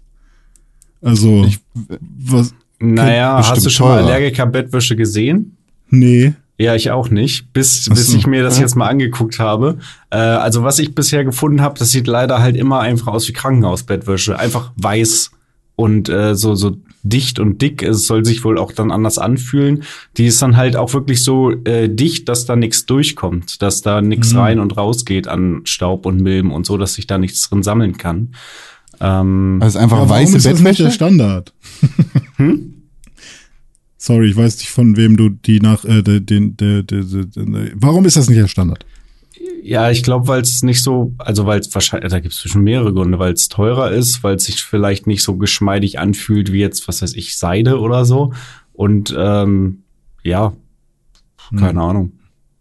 Also, Ich, was? Naja, hast du schon mal. Allergiker-Bettwäsche gesehen? Nee. Ja, ich auch nicht, bis, bis ich mir das jetzt mal angeguckt habe. Äh, also was ich bisher gefunden habe, das sieht leider halt immer einfach aus wie Krankenhausbettwäsche. Einfach weiß und äh, so, so dicht und dick. Es soll sich wohl auch dann anders anfühlen. Die ist dann halt auch wirklich so äh, dicht, dass da nichts durchkommt, dass da nichts Mhm. rein und raus geht an Staub und Milben und so, dass sich da nichts drin sammeln kann. Ähm, das ist einfach Ja, weiße ist das nicht der Bettwäsche. Standard? Hm? Sorry, ich weiß nicht, von wem du die nach, äh, den, den, den, warum ist das nicht der Standard? Ja, ich glaube, weil es nicht so, also weil es wahrscheinlich, da gibt es schon mehrere Gründe, weil es teurer ist, weil es sich vielleicht nicht so geschmeidig anfühlt wie jetzt, was weiß ich, Seide oder so. Und ähm, ja, keine Ahnung.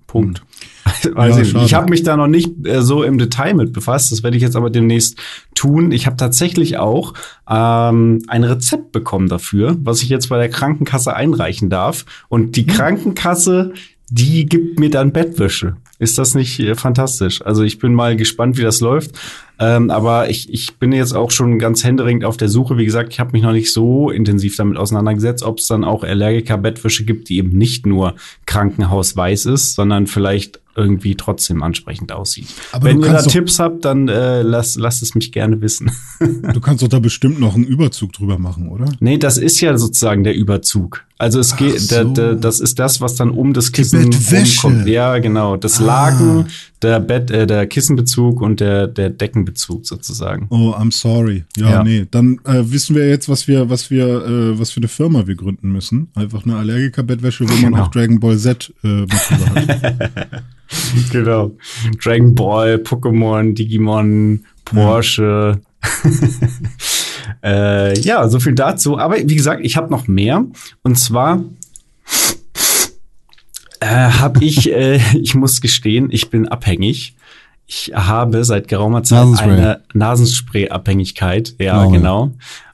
Punkt. Weiß Ja, ich schade. ich habe mich da noch nicht äh, so im Detail mit befasst. Das werde ich jetzt aber demnächst tun. Ich habe tatsächlich auch ähm, ein Rezept bekommen dafür, was ich jetzt bei der Krankenkasse einreichen darf. Und die Krankenkasse, die gibt mir dann Bettwäsche. Ist das nicht äh, fantastisch? Also ich bin mal gespannt, wie das läuft. Ähm, aber ich, ich bin jetzt auch schon ganz händeringend auf der Suche. Wie gesagt, ich habe mich noch nicht so intensiv damit auseinandergesetzt, ob es dann auch Allergiker-Bettwäsche gibt, die eben nicht nur krankenhausweiß ist, sondern vielleicht irgendwie trotzdem ansprechend aussieht. Aber Wenn ihr da Tipps habt, dann äh, lasst, lasst es mich gerne wissen. Du kannst doch da bestimmt noch einen Überzug drüber machen, oder? Nee, das ist ja sozusagen der Überzug. Also es geht, so. der, der, das ist das, was dann um das Kissen rumkommt. Ja, genau. Das Ah. Der Bett, äh, der Kissenbezug und der, der Deckenbezug sozusagen. Oh, I'm sorry. Ja, Ja. nee. Dann äh, wissen wir jetzt, was wir, was wir, äh, was für eine Firma wir gründen müssen. Einfach eine Allergiker-Bettwäsche, wo man Genau. auch Dragon Ball Z äh, hat. Genau. Dragon Ball, Pokémon, Digimon, Porsche. äh, ja, so viel dazu. Aber wie gesagt, ich habe noch mehr. Und zwar äh, habe ich, äh, ich muss gestehen, ich bin abhängig. Ich habe seit geraumer Zeit Nasenspray. eine Nasenspray-Abhängigkeit. Ja, Oh. genau.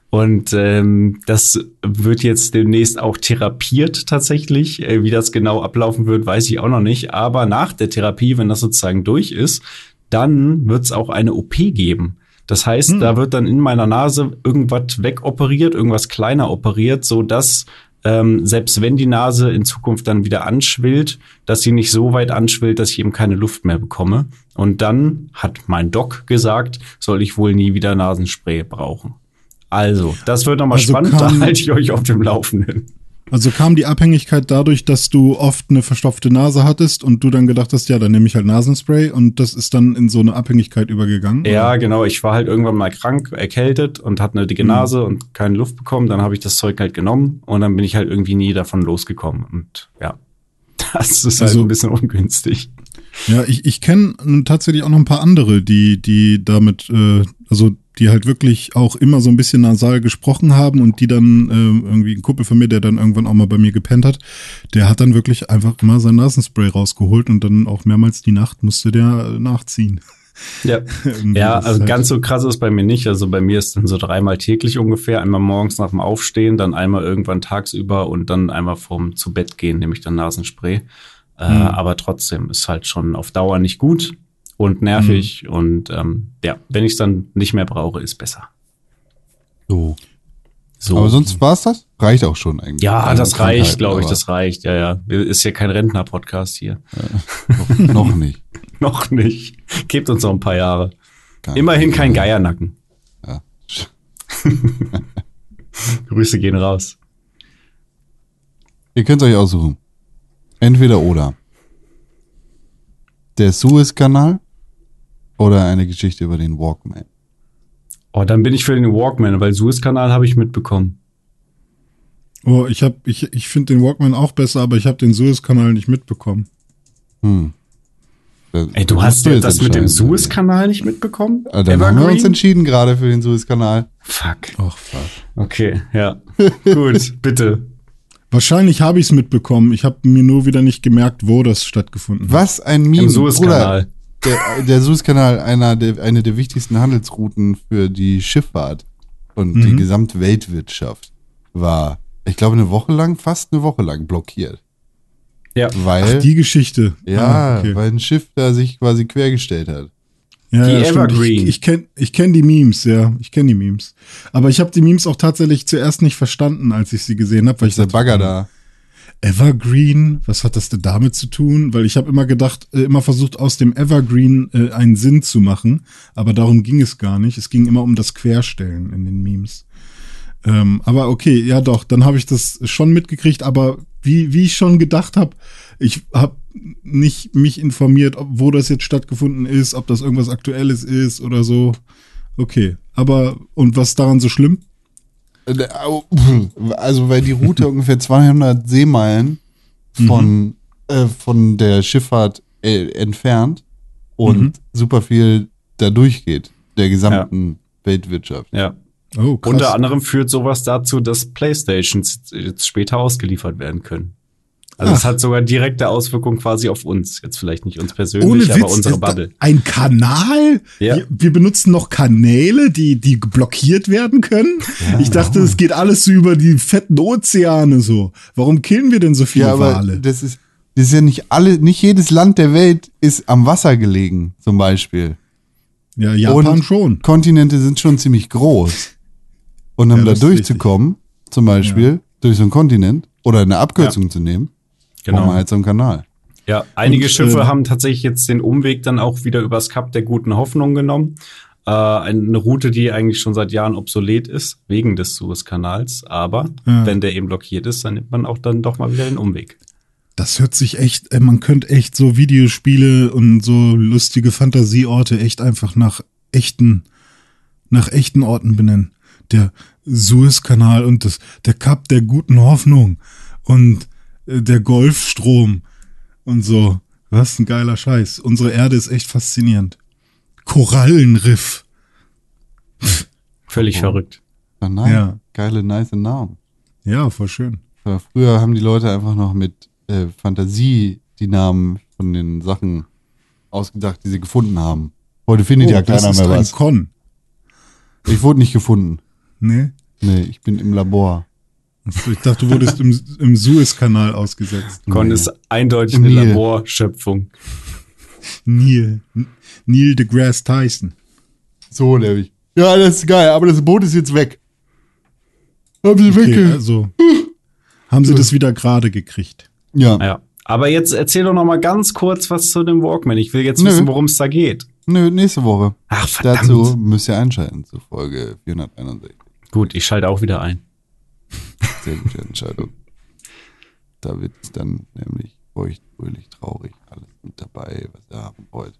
Und ähm, das wird jetzt demnächst auch therapiert tatsächlich. Äh, wie das genau ablaufen wird, weiß ich auch noch nicht. Aber nach der Therapie, wenn das sozusagen durch ist, dann wird es auch eine OP geben. Das heißt, da wird dann in meiner Nase irgendwas wegoperiert, irgendwas kleiner operiert, so dass ähm, selbst wenn die Nase in Zukunft dann wieder anschwillt, dass sie nicht so weit anschwillt, dass ich eben keine Luft mehr bekomme. Und dann hat mein Doc gesagt, soll ich wohl nie wieder Nasenspray brauchen. Also, das wird nochmal Also spannend, da halte ich euch auf dem Laufenden. Also kam die Abhängigkeit dadurch, dass du oft eine verstopfte Nase hattest und du dann gedacht hast, ja, dann nehme ich halt Nasenspray und das ist dann in so eine Abhängigkeit übergegangen? Ja, oder? genau. Ich war halt irgendwann mal krank, erkältet und hatte eine dicke Nase und keine Luft bekommen. Dann habe ich das Zeug halt genommen und dann bin ich halt irgendwie nie davon losgekommen. Und ja, das ist halt Also- ein bisschen ungünstig. Ja, ich, ich kenne tatsächlich auch noch ein paar andere, die, die damit, äh, also die halt wirklich auch immer so ein bisschen nasal gesprochen haben und die dann äh, irgendwie ein Kumpel von mir, der dann irgendwann auch mal bei mir gepennt hat, der hat dann wirklich einfach immer sein Nasenspray rausgeholt und dann auch mehrmals die Nacht musste der nachziehen. Ja. Ja, also halt- ganz so krass ist bei mir nicht. Also bei mir ist dann so dreimal täglich ungefähr. Einmal morgens nach dem Aufstehen, dann einmal irgendwann tagsüber und dann einmal vorm zu Bett gehen, nehme ich dann Nasenspray. Äh, Hm. aber trotzdem ist halt schon auf Dauer nicht gut und nervig. Hm. Und ähm, ja, wenn ich es dann nicht mehr brauche, ist besser. So. So. Aber sonst war's das? Reicht auch schon eigentlich. ja, Also das reicht, glaube ich, das reicht. Ja, ja. Ist ja kein Rentner-Podcast hier. Noch, noch nicht. noch nicht. Gebt uns noch ein paar Jahre. Gar Immerhin kein Geiernacken. Ja. Grüße gehen raus. Ihr könnt euch aussuchen. Entweder oder. Der Suezkanal oder eine Geschichte über den Walkman. Oh, dann bin ich für den Walkman, weil Suezkanal habe ich mitbekommen. Oh, ich hab, ich, ich finde den Walkman auch besser, aber ich habe den Suezkanal nicht mitbekommen. Hm. Ey, du hast ja das mit dem Suezkanal nicht mitbekommen? Ah, Dann haben wir uns entschieden gerade für den Suezkanal. Fuck. Ach, fuck. Okay, ja. Gut, bitte. Wahrscheinlich habe ich es mitbekommen. Ich habe mir nur wieder nicht gemerkt, wo das stattgefunden hat. Was ein Im Meme. Suezkanal. Der, der Suezkanal, einer der, eine der wichtigsten Handelsrouten für die Schifffahrt und die Mhm. gesamte Weltwirtschaft, war, ich glaube, eine Woche lang, fast eine Woche lang blockiert. Ja. Weil, Ach, die Geschichte. ja, Ah, okay. weil ein Schiff da sich quasi quergestellt hat. Ja, Die ja, stimmt. Evergreen. Ich, ich kenne ich kenn die Memes, ja. Ich kenne die Memes. Aber ich habe die Memes auch tatsächlich zuerst nicht verstanden, als ich sie gesehen habe. weil ich Ist der Bagger da? Evergreen, was hat das denn damit zu tun? Weil ich habe immer gedacht, äh, immer versucht, aus dem Evergreen äh, einen Sinn zu machen, aber darum ging es gar nicht. Es ging immer um das Querstellen in den Memes. Ähm, aber okay, ja doch, dann habe ich das schon mitgekriegt, aber wie, wie ich schon gedacht habe, ich habe nicht mich informiert, ob, wo das jetzt stattgefunden ist, ob das irgendwas Aktuelles ist oder so. Okay, aber und was daran so schlimm? Äh, Also, weil die Route ungefähr 200 Seemeilen von, äh, von der Schifffahrt äh, entfernt und Mhm. super viel da durchgeht, der gesamten Weltwirtschaft. Ja. Oh. Unter anderem führt sowas dazu, dass Playstations jetzt später ausgeliefert werden können. Also es Ach. hat sogar direkte Auswirkungen quasi auf uns. Jetzt vielleicht nicht uns persönlich, Ohne aber Witz, unsere Bubble. ein Kanal? Ja. Wir, wir benutzen noch Kanäle, die, die blockiert werden können. ich dachte, es geht alles so über die fetten Ozeane so. Warum killen wir denn so viele Ja, aber Wale? das ist, das ist ja nicht alle, nicht jedes Land der Welt ist am Wasser gelegen, zum Beispiel. Ja, Japan Und schon. Kontinente sind schon ziemlich groß. Und um Ja, da durchzukommen, zum Beispiel durch so einen Kontinent oder eine Abkürzung zu nehmen, braucht man Genau. halt so einen Kanal. Ja, einige Und, Schiffe ähm, haben tatsächlich jetzt den Umweg dann auch wieder übers Kap der guten Hoffnung genommen. Äh, eine Route, die eigentlich schon seit Jahren obsolet ist, wegen des Suezkanals. Aber Ja. wenn der eben blockiert ist, dann nimmt man auch dann doch mal wieder den Umweg. Das hört sich echt, äh, man könnte echt so Videospiele und so lustige Fantasieorte echt einfach nach echten, nach echten Orten benennen. Der Suezkanal und das, der Kap der guten Hoffnung und äh, der Golfstrom und so. Was ein geiler Scheiß. Unsere Erde ist echt faszinierend. Korallenriff. Völlig Oh. verrückt. Kanal, Ja. geile, nice Namen. Ja, voll schön. Ja, Früher haben die Leute einfach noch mit äh, Fantasie die Namen von den Sachen ausgedacht, die sie gefunden haben. Heute findet ja Oh, das keiner ist mehr ein was. Con. Ich wurde nicht gefunden. Nee? Nee, ich bin im Labor. Ich dachte, du wurdest im, im Suezkanal ausgesetzt. Con ist eindeutig Im eine Nil. Laborschöpfung. Neil. Neil deGrasse Tyson. So nämlich. Ja, das ist geil, aber das Boot ist jetzt weg. Haben sie Okay, wegge... also haben sie das wieder gerade gekriegt. Ja. Ja. Aber jetzt erzähl doch noch mal ganz kurz was zu dem Walkman. Ich will jetzt Nö. wissen, worum es da geht. Nö, nächste Woche. Ach, verdammt. Dazu müsst ihr einschalten zur Folge 461. Gut, ich schalte auch wieder ein. Sehr gute Entscheidung. Da wird es dann nämlich feucht, fröhlich, traurig, alles mit dabei, was ihr haben wollt.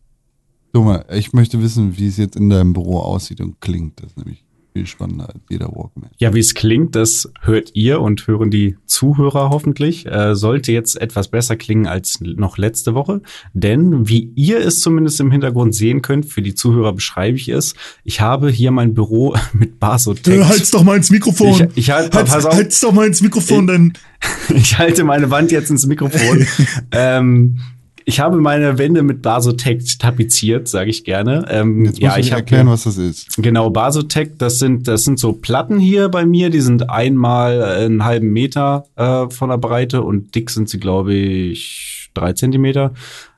Mal, ich möchte wissen, wie es jetzt in deinem Büro aussieht und klingt. Das ist nämlich viel spannender als jeder Walkman. Ja, wie es klingt, das hört ihr und hören die Zuhörer hoffentlich. Äh, sollte jetzt etwas besser klingen als noch letzte Woche. Denn wie ihr es zumindest im Hintergrund sehen könnt, für die Zuhörer beschreibe ich es. Ich habe hier mein Büro mit Basotec. halt's doch mal ins Mikrofon. Ich, ich halt, halt's, pass auf, halt's doch mal ins Mikrofon, denn ich halte meine Wand jetzt ins Mikrofon. ähm, ich habe meine Wände mit Basotec tapeziert, sage ich gerne. Ähm, Jetzt ja, du ich habe erklären, was das ist. Genau, Basotec, das sind, das sind so Platten hier bei mir, die sind einmal einen halben Meter äh, von der Breite und dick sind sie, glaube ich, drei Zentimeter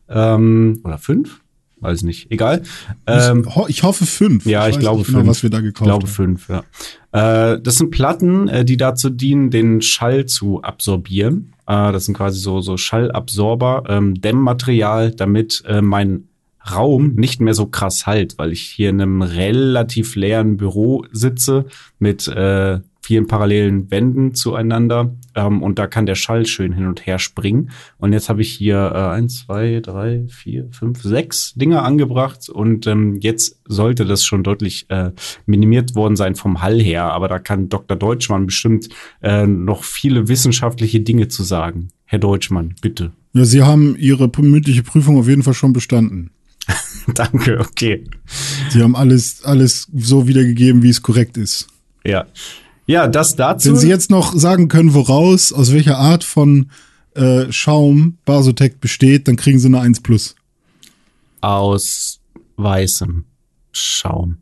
ähm, oder fünf, weiß nicht, egal. Ähm, ich, ho ich hoffe fünf. ja, ich, weiß glaube nicht genau, fünf. was wir da ich gekauft glaube haben. fünf, ja. Äh, das sind Platten, äh, die dazu dienen, den Schall zu absorbieren. Äh, das sind quasi so, so Schallabsorber, ähm, Dämmmaterial, damit äh, mein Raum nicht mehr so krass halt, weil ich hier in einem relativ leeren Büro sitze mit äh, vielen parallelen Wänden zueinander ähm, und da kann der Schall schön hin und her springen. Und jetzt habe ich hier äh, eins, zwei, drei, vier, fünf, sechs Dinge angebracht und ähm, jetzt sollte das schon deutlich äh, minimiert worden sein vom Hall her, aber da kann Dr. Deutschmann bestimmt äh, noch viele wissenschaftliche Dinge zu sagen. Herr Deutschmann, bitte. Ja, Sie haben Ihre mündliche Prüfung auf jeden Fall schon bestanden. Danke, okay. Sie haben alles, alles so wiedergegeben, wie es korrekt ist. Ja. Ja, das dazu. Wenn Sie jetzt noch sagen können, woraus, aus welcher Art von äh, Schaum Basotec besteht, dann kriegen Sie eine 1 plus. aus weißem Schaum,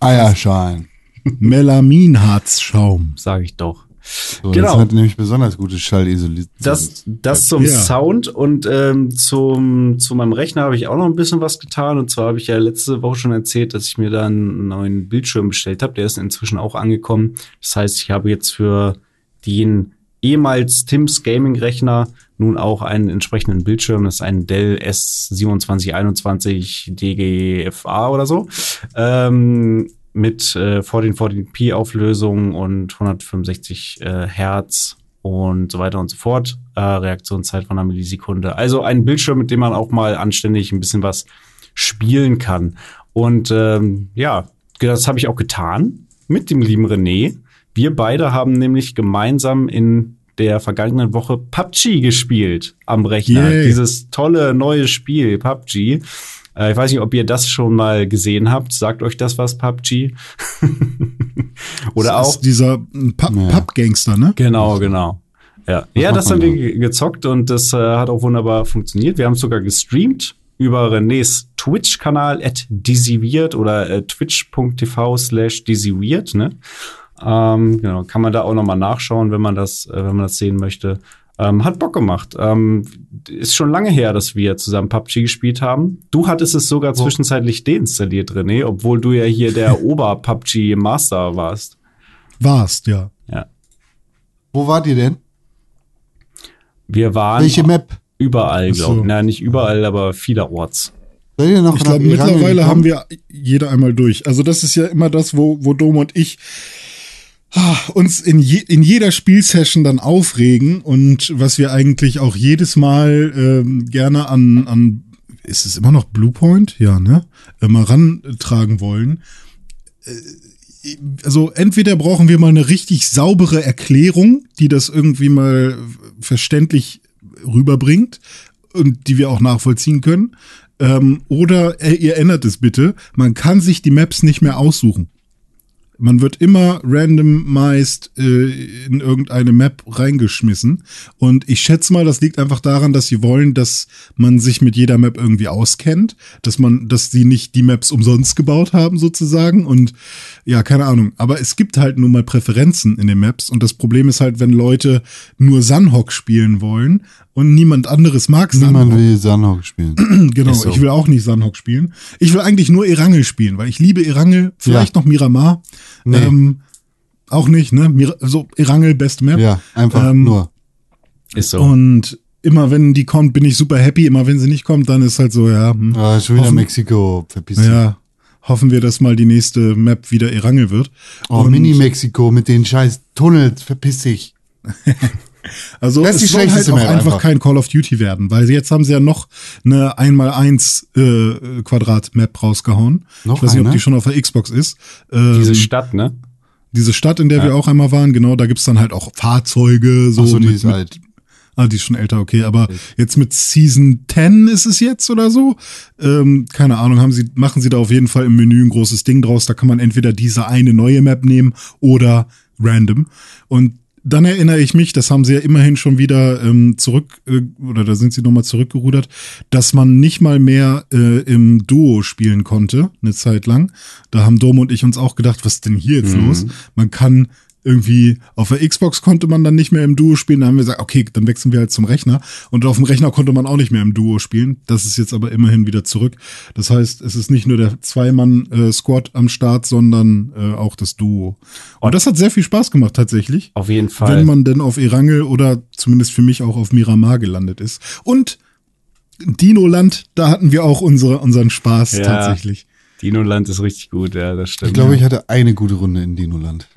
Eierschein. Melaminharzschaum. sage ich doch. So, Genau. Das hat nämlich besonders gute Schallisolation. Das, das zum Ja. Sound und ähm, zum, zu meinem Rechner habe ich auch noch ein bisschen was getan. Und zwar habe ich ja letzte Woche schon erzählt, dass ich mir da einen neuen Bildschirm bestellt habe. Der ist inzwischen auch angekommen. Das heißt, ich habe jetzt für den ehemals Tims Gaming-Rechner nun auch einen entsprechenden Bildschirm. Das ist ein Dell S2721 DGFA oder so. Ähm, mit äh, 1440p Auflösung und 165 äh, Hertz und so weiter und so fort. Äh, Reaktionszeit von einer Millisekunde. Also ein Bildschirm, mit dem man auch mal anständig ein bisschen was spielen kann. Und ähm, ja, das habe ich auch getan mit dem lieben René. Wir beide haben nämlich gemeinsam in der vergangenen Woche PUBG gespielt am Rechner. Yay. Dieses tolle neue Spiel PUBG. Äh, ich weiß nicht, ob ihr das schon mal gesehen habt. Sagt euch das was, PUBG? Oder Das auch dieser Ja. Pub-Gangster, ne? Genau, genau. Ja, ja das haben wir ge- gezockt und das äh, hat auch wunderbar funktioniert. Wir haben es sogar gestreamt über Renés Twitch-Kanal at dizzyweird oder äh, twitch.tv slash dizzyweird, ne? Ähm, genau, kann man da auch noch mal nachschauen, wenn man das, äh, wenn man das sehen möchte. Ähm, hat Bock gemacht. Ähm, ist schon lange her, dass wir zusammen PUBG gespielt haben. Du hattest es sogar zwischenzeitlich deinstalliert, René, obwohl du ja hier der Ober-PUBG-Master warst. Warst, ja. Ja. Wo wart ihr denn? Wir waren Welche Map? Überall, glaube ich. Na, nicht überall, aber vielerorts. Seid ihr noch Ich glaube, mittlerweile haben wir jeder einmal durch. Also das ist ja immer das, wo, wo Dom und ich uns in, je, in jeder Spielsession dann aufregen und was wir eigentlich auch jedes Mal ähm, gerne an, an, ist es immer noch Bluepoint? Ja, ne? Mal rantragen wollen. Äh, Also entweder brauchen wir mal eine richtig saubere Erklärung, die das irgendwie mal verständlich rüberbringt und die wir auch nachvollziehen können. Ähm, oder äh, ihr ändert es bitte, man kann sich die Maps nicht mehr aussuchen. Man wird immer randomized äh, in irgendeine Map reingeschmissen. Und ich schätze mal, das liegt einfach daran, dass sie wollen, dass man sich mit jeder Map irgendwie auskennt, dass man, dass sie nicht die Maps umsonst gebaut haben sozusagen. Und ja, keine Ahnung. Aber es gibt halt nun mal Präferenzen in den Maps. Und das Problem ist halt, wenn Leute nur Sunhawk spielen wollen und niemand anderes mag Niemand Sunhawk. will Sanhok spielen. Genau, so. ich will auch nicht Sunhawk spielen. Ich will eigentlich nur Erangel spielen, weil ich liebe Erangel, vielleicht noch Miramar. Nee. Ähm, auch nicht, ne? Mir so Erangel, Best Map. ja, einfach Ähm, nur. Ist so. Und immer wenn die kommt, bin ich super happy. Immer wenn sie nicht kommt, dann ist halt so, ja, hm, Ah, schon wieder hoffen- Mexiko. Verpiss dich. ja, hoffen wir, dass mal die nächste Map wieder Erangel wird. Oh, Mini-Mexiko mit den scheiß Tunnels. Verpiss dich. Also Das ist es soll halt auch einfach einfach. kein Call of Duty werden, weil jetzt haben sie ja noch eine 1x1 äh, Quadrat-Map rausgehauen. Noch ich weiß nicht, ob eine? die schon auf der Xbox ist. Ähm, Diese Stadt, ne? diese Stadt, in der Ja. wir auch einmal waren, genau, da gibt's dann halt auch Fahrzeuge, so, Ach so, die mit, ist alt. Ah, die ist schon älter, okay, aber jetzt mit Season 10 ist es jetzt oder so. Ähm, keine Ahnung, haben sie, machen sie da auf jeden Fall im Menü ein großes Ding draus. Da kann man entweder diese eine neue Map nehmen oder random. Und dann erinnere ich mich, das haben sie ja immerhin schon wieder ähm, zurück, äh, oder da sind sie nochmal zurückgerudert, dass man nicht mal mehr äh, im Duo spielen konnte, eine Zeit lang. Da haben Dom und ich uns auch gedacht, was ist denn hier jetzt los? Man kann irgendwie auf der Xbox konnte man dann nicht mehr im Duo spielen. Da haben wir gesagt, okay, dann wechseln wir halt zum Rechner. Und auf dem Rechner konnte man auch nicht mehr im Duo spielen. Das ist jetzt aber immerhin wieder zurück. Das heißt, es ist nicht nur der Zweimann-Squad am Start, sondern äh, auch das Duo. Und das hat sehr viel Spaß gemacht tatsächlich. Auf jeden Fall. Wenn man denn auf Erangel oder zumindest für mich auch auf Miramar gelandet ist. Und Dino-Land, da hatten wir auch unsere, unseren Spaß Ja. tatsächlich. Dino-Land ist richtig gut, ja, das stimmt. Ich glaube, ich hatte eine gute Runde in Dinoland.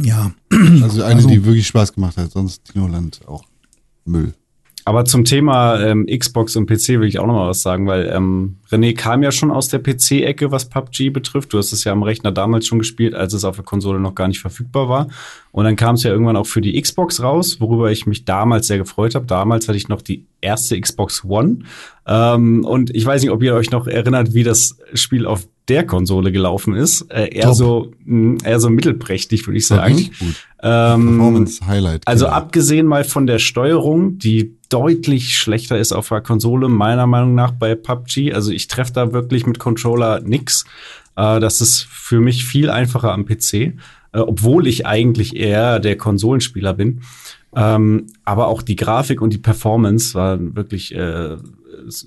Ja. Also eine, Also- die wirklich Spaß gemacht hat. Sonst Dinoland auch Müll. Aber zum Thema ähm, Xbox und PC will ich auch noch mal was sagen, weil ähm, René kam ja schon aus der PC-Ecke, was PUBG betrifft. Du hast es ja am Rechner damals schon gespielt, als es auf der Konsole noch gar nicht verfügbar war. Und dann kam es ja irgendwann auch für die Xbox raus, worüber ich mich damals sehr gefreut habe. Damals hatte ich noch die erste Xbox One. Ähm, und ich weiß nicht, ob ihr euch noch erinnert, wie das Spiel auf der Konsole gelaufen ist. Äh, eher Top. so mh, eher so mittelprächtig, würde ich sagen. richtig gut. Ähm, Performance Highlight. also Killer. abgesehen mal von der Steuerung, die deutlich schlechter ist auf der Konsole, meiner Meinung nach bei PUBG. Also ich treffe da wirklich mit Controller nix. Äh, das ist für mich viel einfacher am PC. äh, obwohl ich eigentlich eher der Konsolenspieler bin. Ähm, aber auch die Grafik und die Performance waren wirklich äh,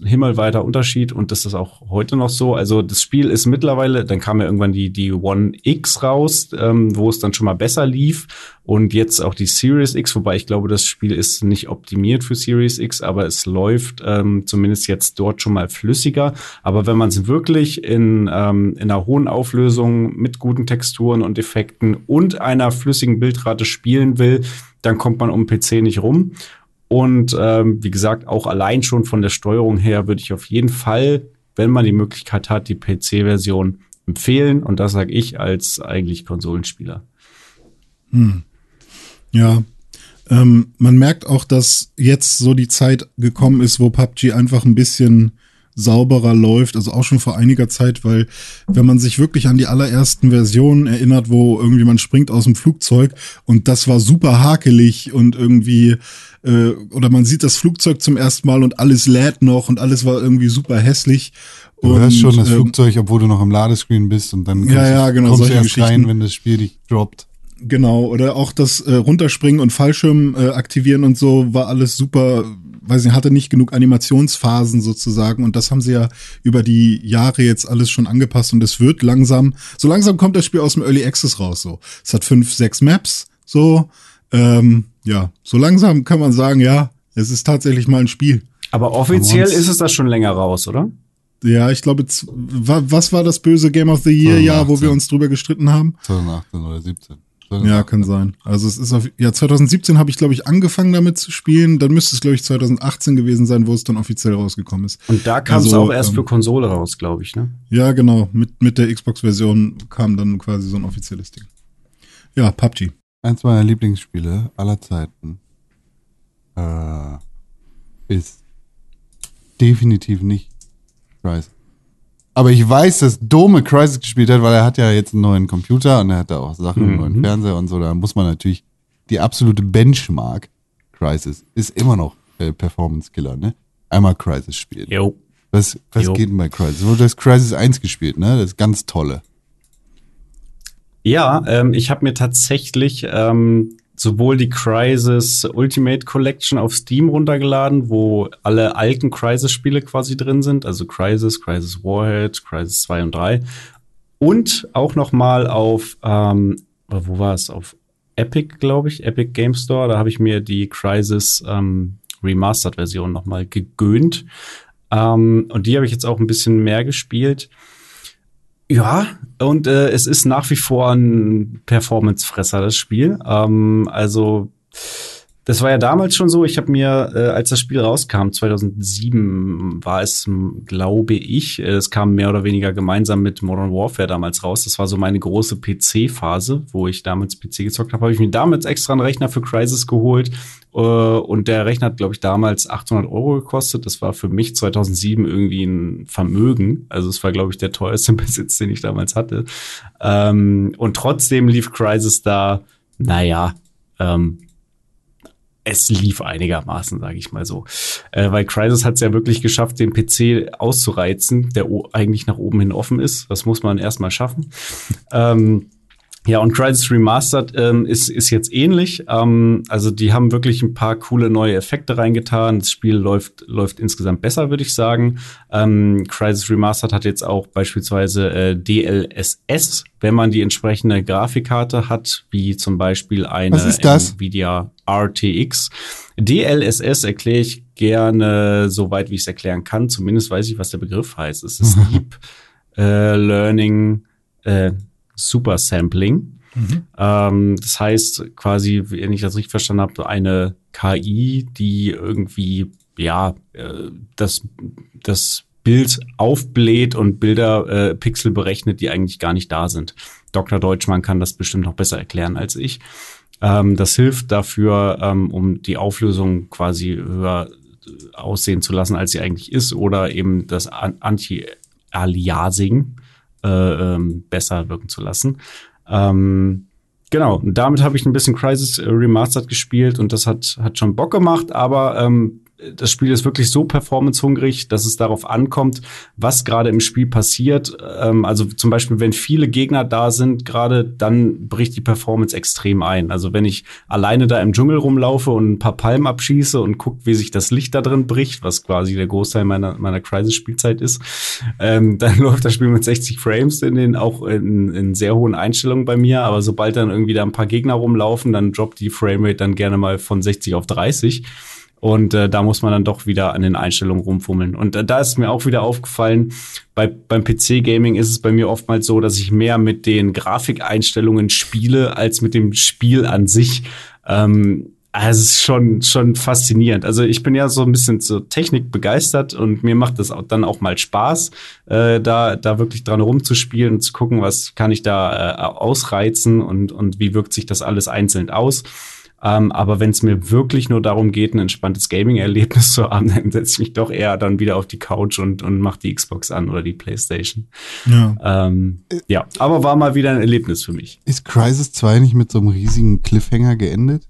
himmelweiter Unterschied und das ist auch heute noch so. Also das Spiel ist mittlerweile, dann kam ja irgendwann die, die One X raus, ähm, wo es dann schon mal besser lief und jetzt auch die Series X, wobei ich glaube, das Spiel ist nicht optimiert für Series X, aber es läuft ähm, zumindest jetzt dort schon mal flüssiger. Aber wenn man es wirklich in, ähm, in einer hohen Auflösung mit guten Texturen und Effekten und einer flüssigen Bildrate spielen will, dann kommt man um PC nicht rum. Und ähm, wie gesagt, auch allein schon von der Steuerung her würde ich auf jeden Fall, wenn man die Möglichkeit hat, die PC-Version empfehlen. Und das sage ich als eigentlich Konsolenspieler. Hm. Ja. Ähm, man merkt auch, dass jetzt so die Zeit gekommen ist, wo PUBG einfach ein bisschen sauberer läuft, also auch schon vor einiger Zeit, weil wenn man sich wirklich an die allerersten Versionen erinnert, wo irgendwie man springt aus dem Flugzeug und das war super hakelig und irgendwie äh, oder man sieht das Flugzeug zum ersten Mal und alles lädt noch und alles war irgendwie super hässlich. Du und, hörst schon das ähm, Flugzeug, obwohl du noch im Ladescreen bist und dann kommst, Ja, ja, genau, kommst du erst rein, wenn das Spiel dich droppt. Genau, oder auch das äh, Runterspringen und Fallschirm äh, aktivieren und so war alles super, weiß nicht, hatte nicht genug Animationsphasen sozusagen und das haben sie ja über die Jahre jetzt alles schon angepasst und es wird langsam, so langsam kommt das Spiel aus dem Early Access raus so. Es hat fünf, sechs Maps, so, ähm, ja, so langsam kann man sagen, ja, es ist tatsächlich mal ein Spiel. Aber offiziell ist es das schon länger raus, oder? Ja, ich glaube, was war das böse Game of the Year Jahr, wo wir 2018. uns drüber gestritten haben? 2018 oder 17. Ja, kann sein. Also es ist auf, ja, 2017 habe ich, glaube ich, angefangen damit zu spielen. Dann müsste es, glaube ich, 2018 gewesen sein, wo es dann offiziell rausgekommen ist. Und da kam es Also, auch erst ähm, für Konsole raus, glaube ich, ne? Ja, genau. Mit, mit der Xbox-Version kam dann quasi so ein offizielles Ding. Ja, PUBG. Eins meiner Lieblingsspiele aller Zeiten äh, ist definitiv nicht Crysis. Aber ich weiß, dass Dome Crysis gespielt hat, weil er hat ja jetzt einen neuen Computer und er hat da auch Sachen, einen neuen Mhm. Fernseher und so. Da muss man natürlich die absolute Benchmark Crysis ist immer noch äh, Performance Killer, ne? Einmal Crysis spielen. Jo. Was, was Jo. geht denn bei Crysis? Du hast Crysis 1 gespielt, ne? Das ist ganz tolle. Ja, ähm, ich habe mir tatsächlich ähm, sowohl die Crysis Ultimate Collection auf Steam runtergeladen, wo alle alten Crysis-Spiele quasi drin sind, also Crysis, Crysis Warhead, Crysis 2 und 3. Und auch noch mal auf, ähm, wo war es? Auf Epic, glaube ich, Epic Game Store. Da habe ich mir die Crysis ähm, Remastered-Version noch mal gegöhnt. Ähm, und die habe ich jetzt auch ein bisschen mehr gespielt. Ja, und äh, es ist nach wie vor ein Performance-Fresser, das Spiel. Ähm, also, das war ja damals schon so. Ich habe mir, äh, als das Spiel rauskam, 2007 war es, glaube ich, äh, es kam mehr oder weniger gemeinsam mit Modern Warfare damals raus. Das war so meine große PC-Phase, wo ich damals PC gezockt habe. Habe ich mir damals extra einen Rechner für Crysis geholt. Äh, und der Rechner hat, glaube ich, damals 800 Euro gekostet. Das war für mich 2007 irgendwie ein Vermögen. Also es war, glaube ich, der teuerste Besitz, den ich damals hatte. Ähm, und trotzdem lief Crysis da, naja, ähm, es lief einigermaßen, sage ich mal so. Äh, weil Crysis hat es ja wirklich geschafft, den PC auszureizen, der eigentlich nach oben hin offen ist. Das muss man erstmal schaffen. ähm, ja, und Crysis Remastered ähm, ist, ist jetzt ähnlich. Ähm, also die haben wirklich ein paar coole neue Effekte reingetan. Das Spiel läuft, läuft insgesamt besser, würde ich sagen. Ähm, Crysis Remastered hat jetzt auch beispielsweise äh, DLSS, wenn man die entsprechende Grafikkarte hat, wie zum Beispiel eine? Nvidia RTX. DLSS erkläre ich gerne so weit, wie ich es erklären kann. Zumindest weiß ich, was der Begriff heißt. Es ist Deep äh, Learning äh, Super Sampling. Ähm, das heißt quasi, wenn ich das richtig verstanden habe, eine KI, die irgendwie ja äh, das das Bild aufbläht und Bilder äh, Pixel berechnet, die eigentlich gar nicht da sind. Dr. Deutschmann kann das bestimmt noch besser erklären als ich. Ähm, das hilft dafür, ähm, um die Auflösung quasi höher aussehen zu lassen, als sie eigentlich ist, oder eben das An- Anti-Aliasing äh, ähm, besser wirken zu lassen. Ähm, genau, und damit habe ich ein bisschen Crisis äh, Remastered gespielt und das hat, hat schon Bock gemacht, aber ähm, das Spiel ist wirklich so performancehungrig, dass es darauf ankommt, was gerade im Spiel passiert. Ähm, also zum Beispiel, wenn viele Gegner da sind, gerade dann bricht die Performance extrem ein. Also wenn ich alleine da im Dschungel rumlaufe und ein paar Palmen abschieße und gucke, wie sich das Licht da drin bricht, was quasi der Großteil meiner, meiner Crisis-Spielzeit ist, ähm, dann läuft das Spiel mit 60 Frames in den auch in, in sehr hohen Einstellungen bei mir. Aber sobald dann irgendwie da ein paar Gegner rumlaufen, dann droppt die Framerate dann gerne mal von 60 auf 30. Und äh, da muss man dann doch wieder an den Einstellungen rumfummeln. Und äh, da ist mir auch wieder aufgefallen, bei, beim PC-Gaming ist es bei mir oftmals so, dass ich mehr mit den Grafikeinstellungen spiele, als mit dem Spiel an sich. Ähm, also es ist schon, schon faszinierend. Also ich bin ja so ein bisschen so Technik begeistert und mir macht es auch dann auch mal Spaß, äh, da, da wirklich dran rumzuspielen und zu gucken, was kann ich da äh, ausreizen und, und wie wirkt sich das alles einzeln aus. Ähm, aber wenn es mir wirklich nur darum geht, ein entspanntes Gaming-Erlebnis zu haben, dann setze ich mich doch eher dann wieder auf die Couch und, und mache die Xbox an oder die Playstation. Ja. Ähm, ja, aber war mal wieder ein Erlebnis für mich. Ist Crisis 2 nicht mit so einem riesigen Cliffhanger geendet?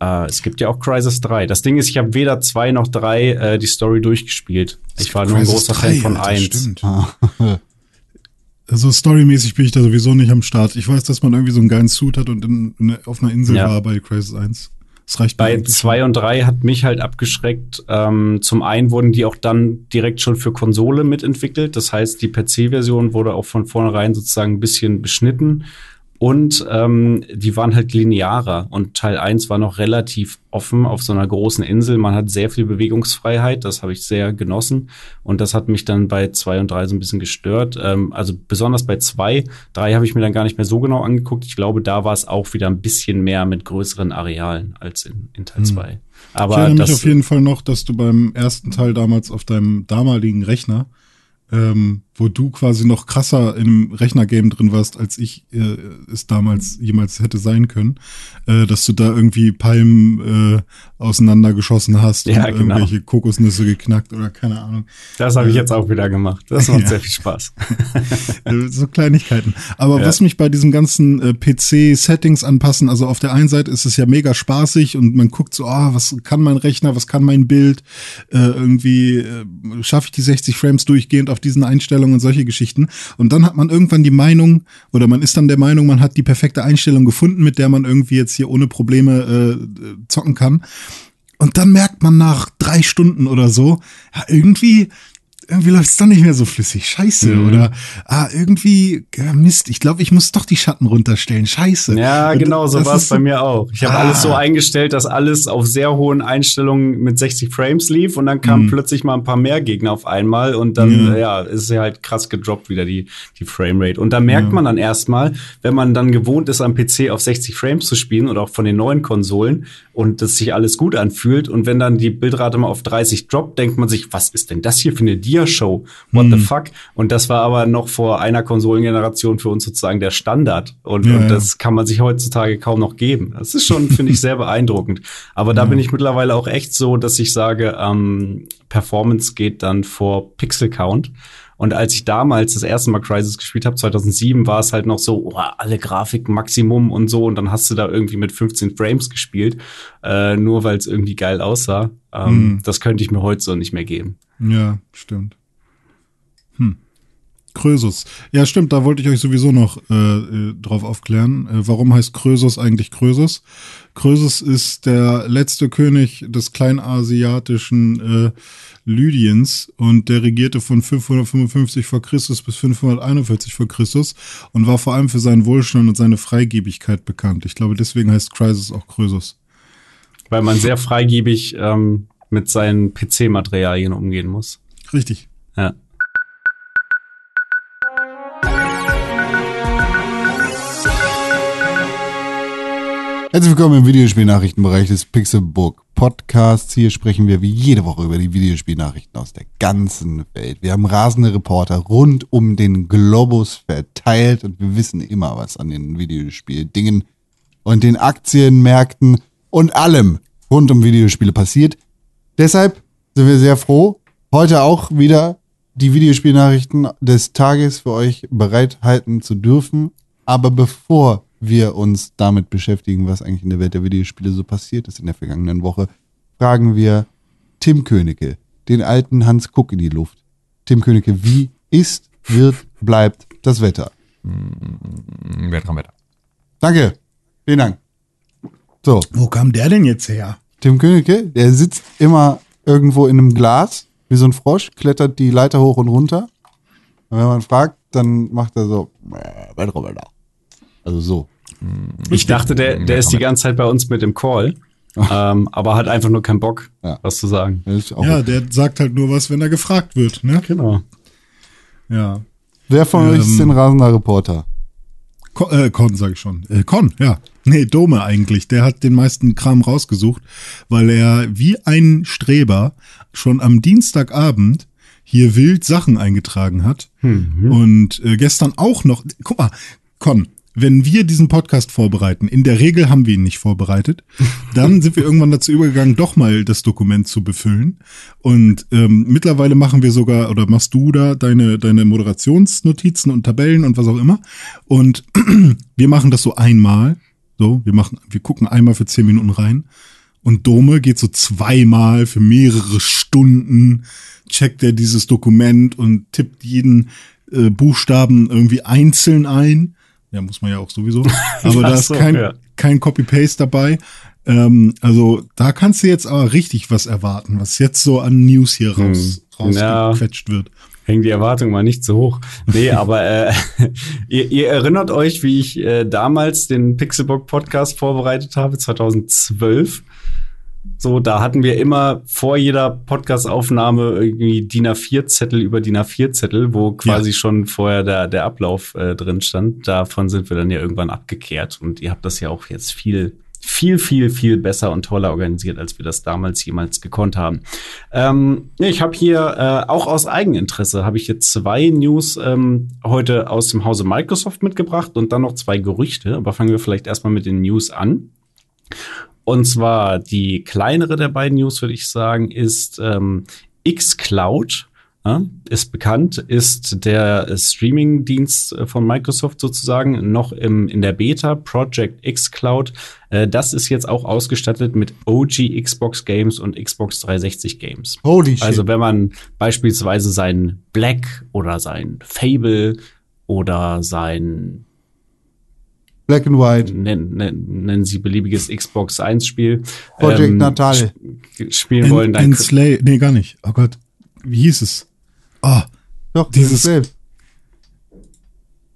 Uh, es gibt ja auch Crisis 3. Das Ding ist, ich habe weder 2 noch 3 äh, die Story durchgespielt. Ich war nur ein großer 3, Fan von 1. Also storymäßig bin ich da sowieso nicht am Start. Ich weiß, dass man irgendwie so einen geilen Suit hat und in, in, auf einer Insel ja. war bei Crisis 1. Das reicht Bei 2 und 3 hat mich halt abgeschreckt. Ähm, zum einen wurden die auch dann direkt schon für Konsole mitentwickelt. Das heißt, die PC-Version wurde auch von vornherein sozusagen ein bisschen beschnitten. Und ähm, die waren halt linearer. Und Teil 1 war noch relativ offen auf so einer großen Insel. Man hat sehr viel Bewegungsfreiheit. Das habe ich sehr genossen. Und das hat mich dann bei 2 und 3 so ein bisschen gestört. Ähm, also besonders bei 2, 3 habe ich mir dann gar nicht mehr so genau angeguckt. Ich glaube, da war es auch wieder ein bisschen mehr mit größeren Arealen als in, in Teil 2. Hm. Aber ich erinnere mich auf jeden Fall noch, dass du beim ersten Teil damals auf deinem damaligen Rechner ähm, wo du quasi noch krasser im Rechnergame drin warst, als ich äh, es damals jemals hätte sein können, äh, dass du da irgendwie Palmen äh, auseinandergeschossen hast ja, und genau. irgendwelche Kokosnüsse geknackt oder keine Ahnung. Das habe ich äh, jetzt auch wieder gemacht. Das macht ja. sehr viel Spaß. So Kleinigkeiten. Aber ja. was mich bei diesem ganzen äh, PC-Settings anpassen, also auf der einen Seite ist es ja mega spaßig und man guckt so, ah, was kann mein Rechner, was kann mein Bild, äh, irgendwie schaffe ich die 60 Frames durchgehend auf diesen Einstellungen Einstellungen und solche Geschichten. Und dann hat man irgendwann die Meinung, oder man ist dann der Meinung, man hat die perfekte Einstellung gefunden, mit der man irgendwie jetzt hier ohne Probleme äh, zocken kann. Und dann merkt man nach drei Stunden oder so, ja, irgendwie irgendwie läuft es doch nicht mehr so flüssig. Scheiße. Mhm. Oder ah, irgendwie, ja, Mist, ich glaube, ich muss doch die Schatten runterstellen. Scheiße. Ja, Und genau, so war es bei mir auch. Ich habe ah. alles so eingestellt, dass alles auf sehr hohen Einstellungen mit 60 Frames lief und dann kamen mhm. plötzlich mal ein paar mehr Gegner auf einmal und dann, ja, ja ist ja halt krass gedroppt wieder die, die Framerate. Und da merkt man dann erstmal, wenn man dann gewohnt ist, am PC auf 60 Frames zu spielen oder auch von den neuen Konsolen und das sich alles gut anfühlt und wenn dann die Bildrate mal auf 30 droppt, denkt man sich, was ist denn das hier für eine Dia-Show. What hm. the fuck? Und das war aber noch vor einer Konsolengeneration für uns sozusagen der Standard. Und, ja, und das kann man sich heutzutage kaum noch geben. Das ist schon, finde ich, sehr beeindruckend. Aber da ja. bin ich mittlerweile auch echt so, dass ich sage, ähm, Performance geht dann vor Pixel Count. Und als ich damals das erste Mal Crisis gespielt habe, 2007, war es halt noch so, oh, alle Grafik Maximum und so. Und dann hast du da irgendwie mit 15 Frames gespielt, äh, nur weil es irgendwie geil aussah. Ähm, mhm. Das könnte ich mir heute so nicht mehr geben. Ja, stimmt. Hm. Krösus. Ja, stimmt, da wollte ich euch sowieso noch äh, äh, drauf aufklären. Äh, warum heißt Krösus eigentlich Krösus? Krösus ist der letzte König des kleinasiatischen äh, Lydiens und der regierte von 555 vor Christus bis 541 vor Christus und war vor allem für seinen Wohlstand und seine Freigebigkeit bekannt. Ich glaube, deswegen heißt Krösus auch Krösus. Weil man sehr freigebig ähm, mit seinen PC-Materialien umgehen muss. Richtig. Ja. Herzlich willkommen im Videospielnachrichtenbereich des Pixelbook Podcasts. Hier sprechen wir wie jede Woche über die Videospielnachrichten aus der ganzen Welt. Wir haben rasende Reporter rund um den Globus verteilt und wir wissen immer was an den Videospieldingen und den Aktienmärkten und allem rund um Videospiele passiert. Deshalb sind wir sehr froh, heute auch wieder die Videospielnachrichten des Tages für euch bereithalten zu dürfen. Aber bevor wir uns damit beschäftigen, was eigentlich in der Welt der Videospiele so passiert ist in der vergangenen Woche, fragen wir Tim Königke, den alten Hans Kuck in die Luft. Tim Königke, wie ist, wird, bleibt das Wetter? Weltraumwetter. Danke. Vielen Dank. So, Wo kam der denn jetzt her? Tim Königke, der sitzt immer irgendwo in einem Glas, wie so ein Frosch, klettert die Leiter hoch und runter. Und wenn man fragt, dann macht er so, äh, Weltraumwetter. Also so. Ich dachte, der, der ist die ganze Zeit bei uns mit dem Call, ähm, aber hat einfach nur keinen Bock, Ja. was zu sagen. Ja, der sagt halt nur was, wenn er gefragt wird, ne? Genau. Ja. Wer von euch ist Ähm, denn rasender Reporter? Con, äh, Con sag ich schon. Äh, Con, ja. Nee, Dome eigentlich. Der hat den meisten Kram rausgesucht, weil er wie ein Streber schon am Dienstagabend hier wild Sachen eingetragen hat. Und äh, gestern auch noch. Guck mal, Con, wenn wir diesen Podcast vorbereiten, in der Regel haben wir ihn nicht vorbereitet, dann sind wir irgendwann dazu übergegangen, doch mal das Dokument zu befüllen. Und ähm, mittlerweile machen wir sogar, oder machst du da deine, deine Moderationsnotizen und Tabellen und was auch immer. Und wir machen das so einmal. So, wir machen, wir gucken einmal für zehn Minuten rein. Und Dome geht so zweimal für mehrere Stunden, checkt er dieses Dokument und tippt jeden äh, Buchstaben irgendwie einzeln ein. Ja, muss man ja auch sowieso. Aber Ja, da ist so, kein, ja. kein Copy-Paste dabei. Ähm, also da kannst du jetzt aber richtig was erwarten, was jetzt so an News hier raus, Hm. Ja. rausgequetscht wird. Hängen die Erwartungen mal nicht so hoch. Nee, aber äh, ihr, ihr erinnert euch, wie ich äh, damals den Pixelbook Podcast vorbereitet habe, 2012. So, da hatten wir immer vor jeder Podcast-Aufnahme irgendwie DIN A4-Zettel über DIN A4-Zettel, wo quasi schon vorher der, der Ablauf äh, drin stand. Davon sind wir dann ja irgendwann abgekehrt. Und ihr habt das ja auch jetzt viel, viel, viel, viel besser und toller organisiert, als wir das damals jemals gekonnt haben. Ähm, ja, ich habe hier äh, auch aus Eigeninteresse habe ich jetzt zwei News ähm, heute aus dem Hause Microsoft mitgebracht und dann noch zwei Gerüchte. Aber fangen wir vielleicht erstmal mit den News an. Und zwar die kleinere der beiden News, würde ich sagen, ist ähm, xCloud. Ja, ist bekannt, ist der Streaming-Dienst äh, von Microsoft sozusagen noch im, in der Beta, Project xCloud. Äh, das ist jetzt auch ausgestattet mit OG Xbox Games und Xbox 360 Games. Holy shit. Also wenn man beispielsweise sein Black oder sein Fable oder sein Black and White. nennen, nennen, nennen Sie beliebiges Xbox 1 Spiel Project Natal. sp- spielen wollen, En, dann Enslave, nee, gar nicht. Oh Gott. Wie hieß es? Ah, Doch, Dieses- selbst.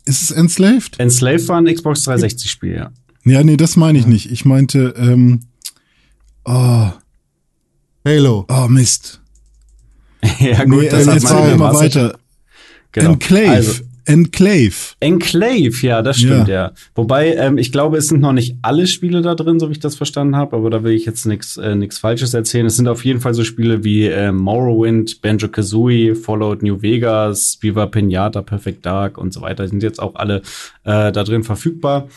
ist es Enslaved? Enslaved war ein Xbox 360 Spiel, ja. Ja, nee, das meine ich nicht. Ich meinte, ähm, oh, Halo. oh Mist. ja Nee, das äh, hat jetzt man machen wir im mal Master- weiter. Genau. Enclave. Also, Enclave. Enclave, ja, das stimmt, ja. Wobei, ähm, ich glaube, es sind noch nicht alle Spiele da drin, so wie ich das verstanden habe, aber da will ich jetzt nichts äh, nix Falsches erzählen. Es sind auf jeden Fall so Spiele wie äh, Morrowind, Banjo-Kazooie, Fallout New Vegas, Viva Pinata, Perfect Dark und so weiter. Die sind jetzt auch alle äh, da drin verfügbar.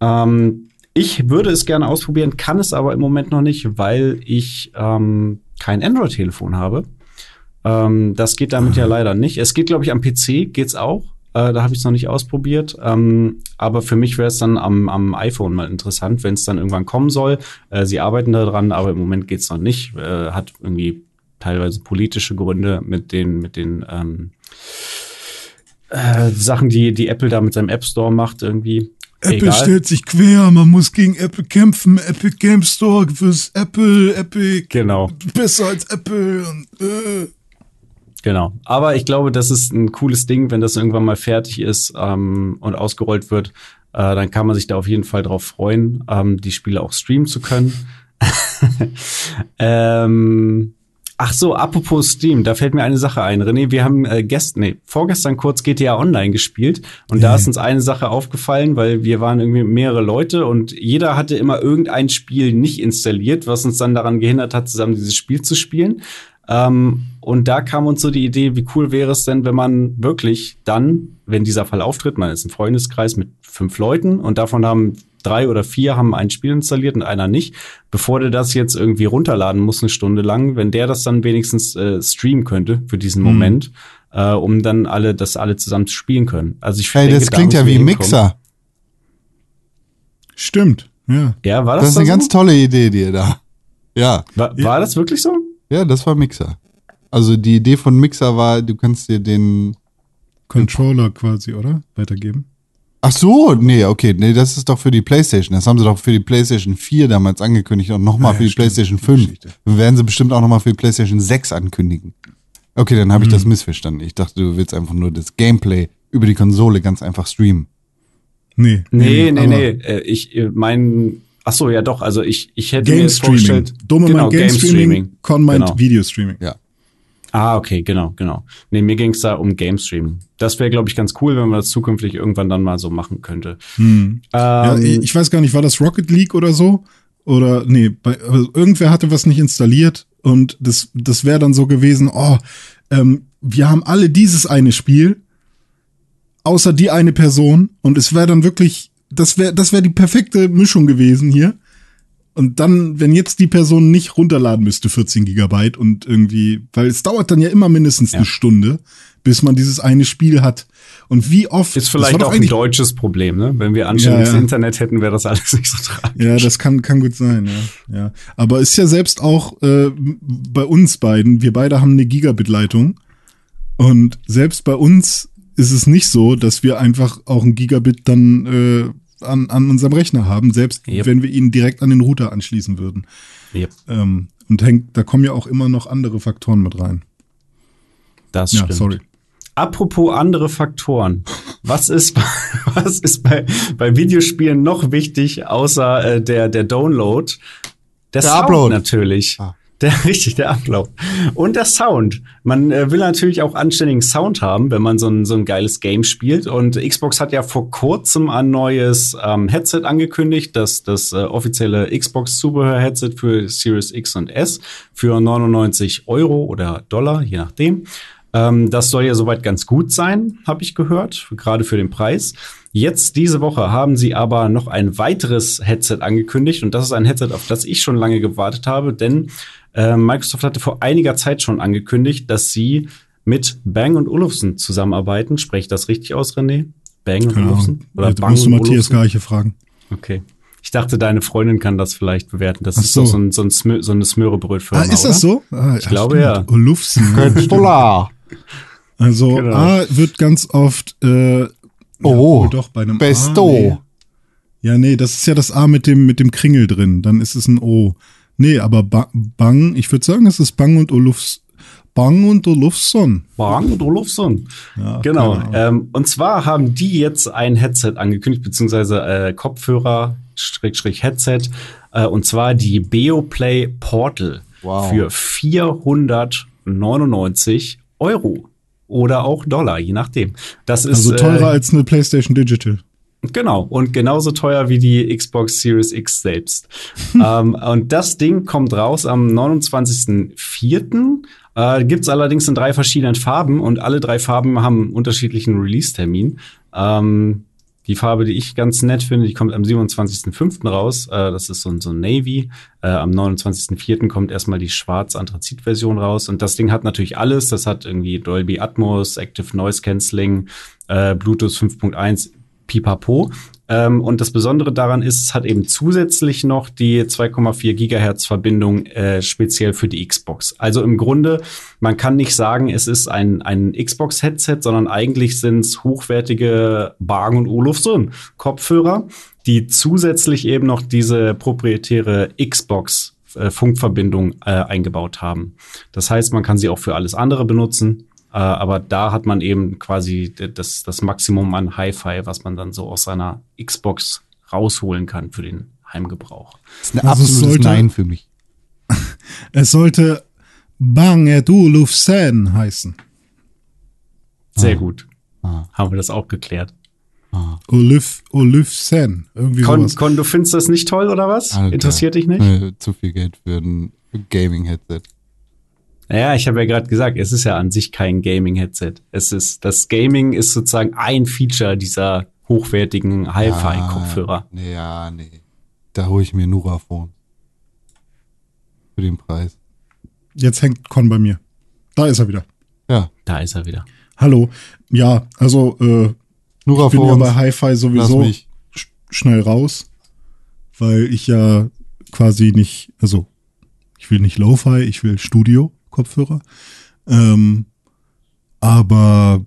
Ähm, ich würde es gerne ausprobieren, kann es aber im Moment noch nicht, weil ich ähm, kein Android-Telefon habe. Ähm, das geht damit ja leider nicht. Es geht, glaube ich, am PC geht's auch. Äh, da habe ich es noch nicht ausprobiert. Ähm, aber für mich wäre es dann am, am iPhone mal interessant, wenn es dann irgendwann kommen soll. Äh, sie arbeiten daran, aber im Moment geht's noch nicht. Äh, hat irgendwie teilweise politische Gründe mit den, mit den ähm, äh, Sachen, die, die Apple da mit seinem App Store macht, irgendwie. Apple Egal. stellt sich quer, man muss gegen Apple kämpfen. Epic Game Store fürs Apple, Epic Genau. besser als Apple. Und, äh. Genau. Aber ich glaube, das ist ein cooles Ding, wenn das irgendwann mal fertig ist ähm, und ausgerollt wird. Äh, dann kann man sich da auf jeden Fall drauf freuen, ähm, die Spiele auch streamen zu können. ähm, ach so, apropos Steam, da fällt mir eine Sache ein. René, wir haben äh, gestern, nee, vorgestern kurz GTA Online gespielt und da ist uns eine Sache aufgefallen, weil wir waren irgendwie mehrere Leute und jeder hatte immer irgendein Spiel nicht installiert, was uns dann daran gehindert hat, zusammen dieses Spiel zu spielen. Ähm, und da kam uns so die Idee, wie cool wäre es denn, wenn man wirklich dann, wenn dieser Fall auftritt, man ist ein Freundeskreis mit fünf Leuten und davon haben drei oder vier haben ein Spiel installiert und einer nicht, bevor der das jetzt irgendwie runterladen muss eine Stunde lang, wenn der das dann wenigstens äh, streamen könnte für diesen Moment, äh, um dann alle das alle zusammen zu spielen können. Also ich Hey, denke, das da klingt ja müssen wir wie. Mixer. Stimmt, ja. Ja, war das, Das ist eine da ganz so? tolle Idee, die ihr da. Ja, War, war das wirklich so? Ja, das war Mixer. Also die Idee von Mixer war, du kannst dir den. Controller quasi, oder? Weitergeben. Ach so, nee, okay, nee, das ist doch für die PlayStation. Das haben sie doch für die PlayStation 4 damals angekündigt und nochmal Ah, ja, für die stimmt. PlayStation Die 5. Geschichte. Werden sie bestimmt auch nochmal für die PlayStation 6 ankündigen. Okay, dann habe ich Mhm. das missverstanden. Ich dachte, du willst einfach nur das Gameplay über die Konsole ganz einfach streamen. Nee. Nee, nee, aber nee. Äh, Ich äh, mein, ach so, ja doch. Also ich, ich hätte mir Game jetzt Streaming. vorgestellt. Dumme genau, meint Game Streaming, Con meint Genau. Video Streaming. Ja. Ah, okay, genau, genau. Nee, mir ging es da um Game Streaming. Das wäre, glaube ich, ganz cool, wenn man das zukünftig irgendwann dann mal so machen könnte. Hm. Ja, Ähm, ich weiß gar nicht, war das Rocket League oder so? Oder nee, bei, also irgendwer hatte was nicht installiert und das, das wäre dann so gewesen, oh, ähm, wir haben alle dieses eine Spiel, außer die eine Person und es wäre dann wirklich, das wäre das wäre die perfekte Mischung gewesen hier. Und dann, wenn jetzt die Person nicht runterladen müsste, 14 Gigabyte und irgendwie, weil es dauert dann ja immer mindestens eine Stunde, bis man dieses eine Spiel hat. Und wie oft ist vielleicht auch ein deutsches Problem, ne? Wenn wir anständiges Ja, ja. Internet hätten, wäre das alles nicht so tragisch. Ja, das kann, kann gut sein, ja. ja. Aber ist ja selbst auch äh, bei uns beiden, wir beide haben eine Gigabit-Leitung. Und selbst bei uns ist es nicht so, dass wir einfach auch ein Gigabit dann äh, an, an unserem Rechner haben, selbst Yep. wenn wir ihn direkt an den Router anschließen würden. Yep, Ähm, und hängt, da kommen ja auch immer noch andere Faktoren mit rein. das Ja, stimmt. sorry. Apropos andere Faktoren. Was ist, was ist bei, bei Videospielen noch wichtig, außer äh, der, der Download? Der, Sound Upload. natürlich. Ah. Der, richtig, der Upload. Und der Sound. Man äh, will natürlich auch anständigen Sound haben, wenn man so ein, so ein geiles Game spielt. Und Xbox hat ja vor kurzem ein neues ähm, Headset angekündigt, das, das äh, offizielle Xbox-Zubehör-Headset für Series X und S für 99 Euro oder Dollar, je nachdem. Ähm, das soll ja soweit ganz gut sein, habe ich gehört, gerade für den Preis. Jetzt diese Woche haben sie aber noch ein weiteres Headset angekündigt und das ist ein Headset, auf das ich schon lange gewartet habe, denn äh, Microsoft hatte vor einiger Zeit schon angekündigt, dass sie mit Bang und Olufsen zusammenarbeiten. Spreche ich das richtig aus, René? Bang und Keine Olufsen? Ahnung. Ja, da musst du Matthias? Gleiche fragen. Okay. Ich dachte, deine Freundin kann das vielleicht bewerten. Das Ach ist doch so. so, ein, so, ein Smö so eine Smörebrötfirma, Ah, ist das oder? so? Ah, Ich glaube, ja. Olufsen. Köttler. Also Genau. A wird ganz oft äh, Oh, doch bei einem Besto. A, nee. Ja, nee, das ist ja das A mit dem mit dem Kringel drin, dann ist es ein O. Nee, aber ba Bang, ich würde sagen, es ist Bang und Olufs Bang und Olufsson. Bang und Olufsen. Ja, Genau. Ähm, und zwar haben die jetzt ein Headset angekündigt, beziehungsweise äh, Kopfhörer, Schrägstrich Headset, äh, und zwar die Beoplay Portal Wow. für 499 Euro. Oder auch Dollar, je nachdem. Das ist Also teurer äh, als eine PlayStation Digital. Genau, und genauso teuer wie die Xbox Series X selbst. ähm, und das Ding kommt raus am 29.04. Äh, Gibt es allerdings in drei verschiedenen Farben und alle drei Farben haben einen unterschiedlichen Release-Termin. Ähm, die Farbe, die ich ganz nett finde, die kommt am 27.05. raus. Äh, das ist so ein, so ein Navy. Äh, am 29.04. kommt erstmal die schwarz-Anthrazit-Version raus. Und das Ding hat natürlich alles. Das hat irgendwie Dolby Atmos, Active Noise Cancelling, äh, Bluetooth 5.1, Pipapo. Ähm, und das Besondere daran ist, es hat eben zusätzlich noch die 2,4 Gigahertz Verbindung äh, speziell für die Xbox. Also im Grunde, man kann nicht sagen, es ist ein, ein Xbox-Headset, sondern eigentlich sind es hochwertige Bang und Olufsen Kopfhörer, die zusätzlich eben noch diese proprietäre Xbox äh, Funkverbindung äh, eingebaut haben. Das heißt, man kann sie auch für alles andere benutzen. Äh, aber da hat man eben quasi das, das Maximum an Hi-Fi, was man dann so aus seiner Xbox rausholen kann für den Heimgebrauch. Das ist ein Also es absolutes sollte- Nein für mich. Es sollte Bang et Olufsen heißen. Sehr Ah. gut. Ah. Haben wir das auch geklärt. Oluf, Olufsen. Irgendwie Con, sowas. Con, du findest das nicht toll oder was? Alter. Interessiert dich nicht? Zu viel Geld für ein Gaming-Headset. Ja, ich habe ja gerade gesagt, es ist ja an sich kein Gaming-Headset. Es ist, das Gaming ist sozusagen ein Feature dieser hochwertigen Hi-Fi-Kopfhörer. Ah, nee, ja, nee. Da hole ich mir Nuraphone. Für den Preis. Jetzt hängt Con bei mir. Da ist er wieder. Ja, Da ist er wieder. Hallo. Ja, also äh, ich bin ja Nuraphone. bei Hi-Fi sowieso sch schnell raus, weil ich ja quasi nicht, also Ich will nicht Lo-Fi, ich will Studio-Kopfhörer. Ähm, aber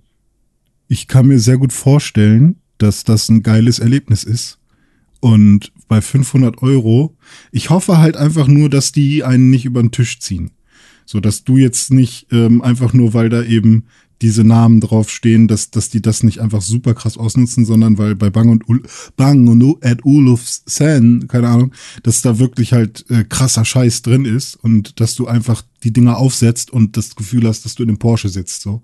ich kann mir sehr gut vorstellen, dass das ein geiles Erlebnis ist. Und bei 500 Euro, ich hoffe halt einfach nur, dass die einen nicht über den Tisch ziehen. So dass du jetzt nicht ähm, einfach nur, weil da eben diese Namen draufstehen, dass, dass die das nicht einfach super krass ausnutzen, sondern weil bei Bang und Ul Bang und at Sen, keine Ahnung, dass da wirklich halt äh, krasser Scheiß drin ist und dass du einfach die Dinger aufsetzt und das Gefühl hast, dass du in dem Porsche sitzt. So,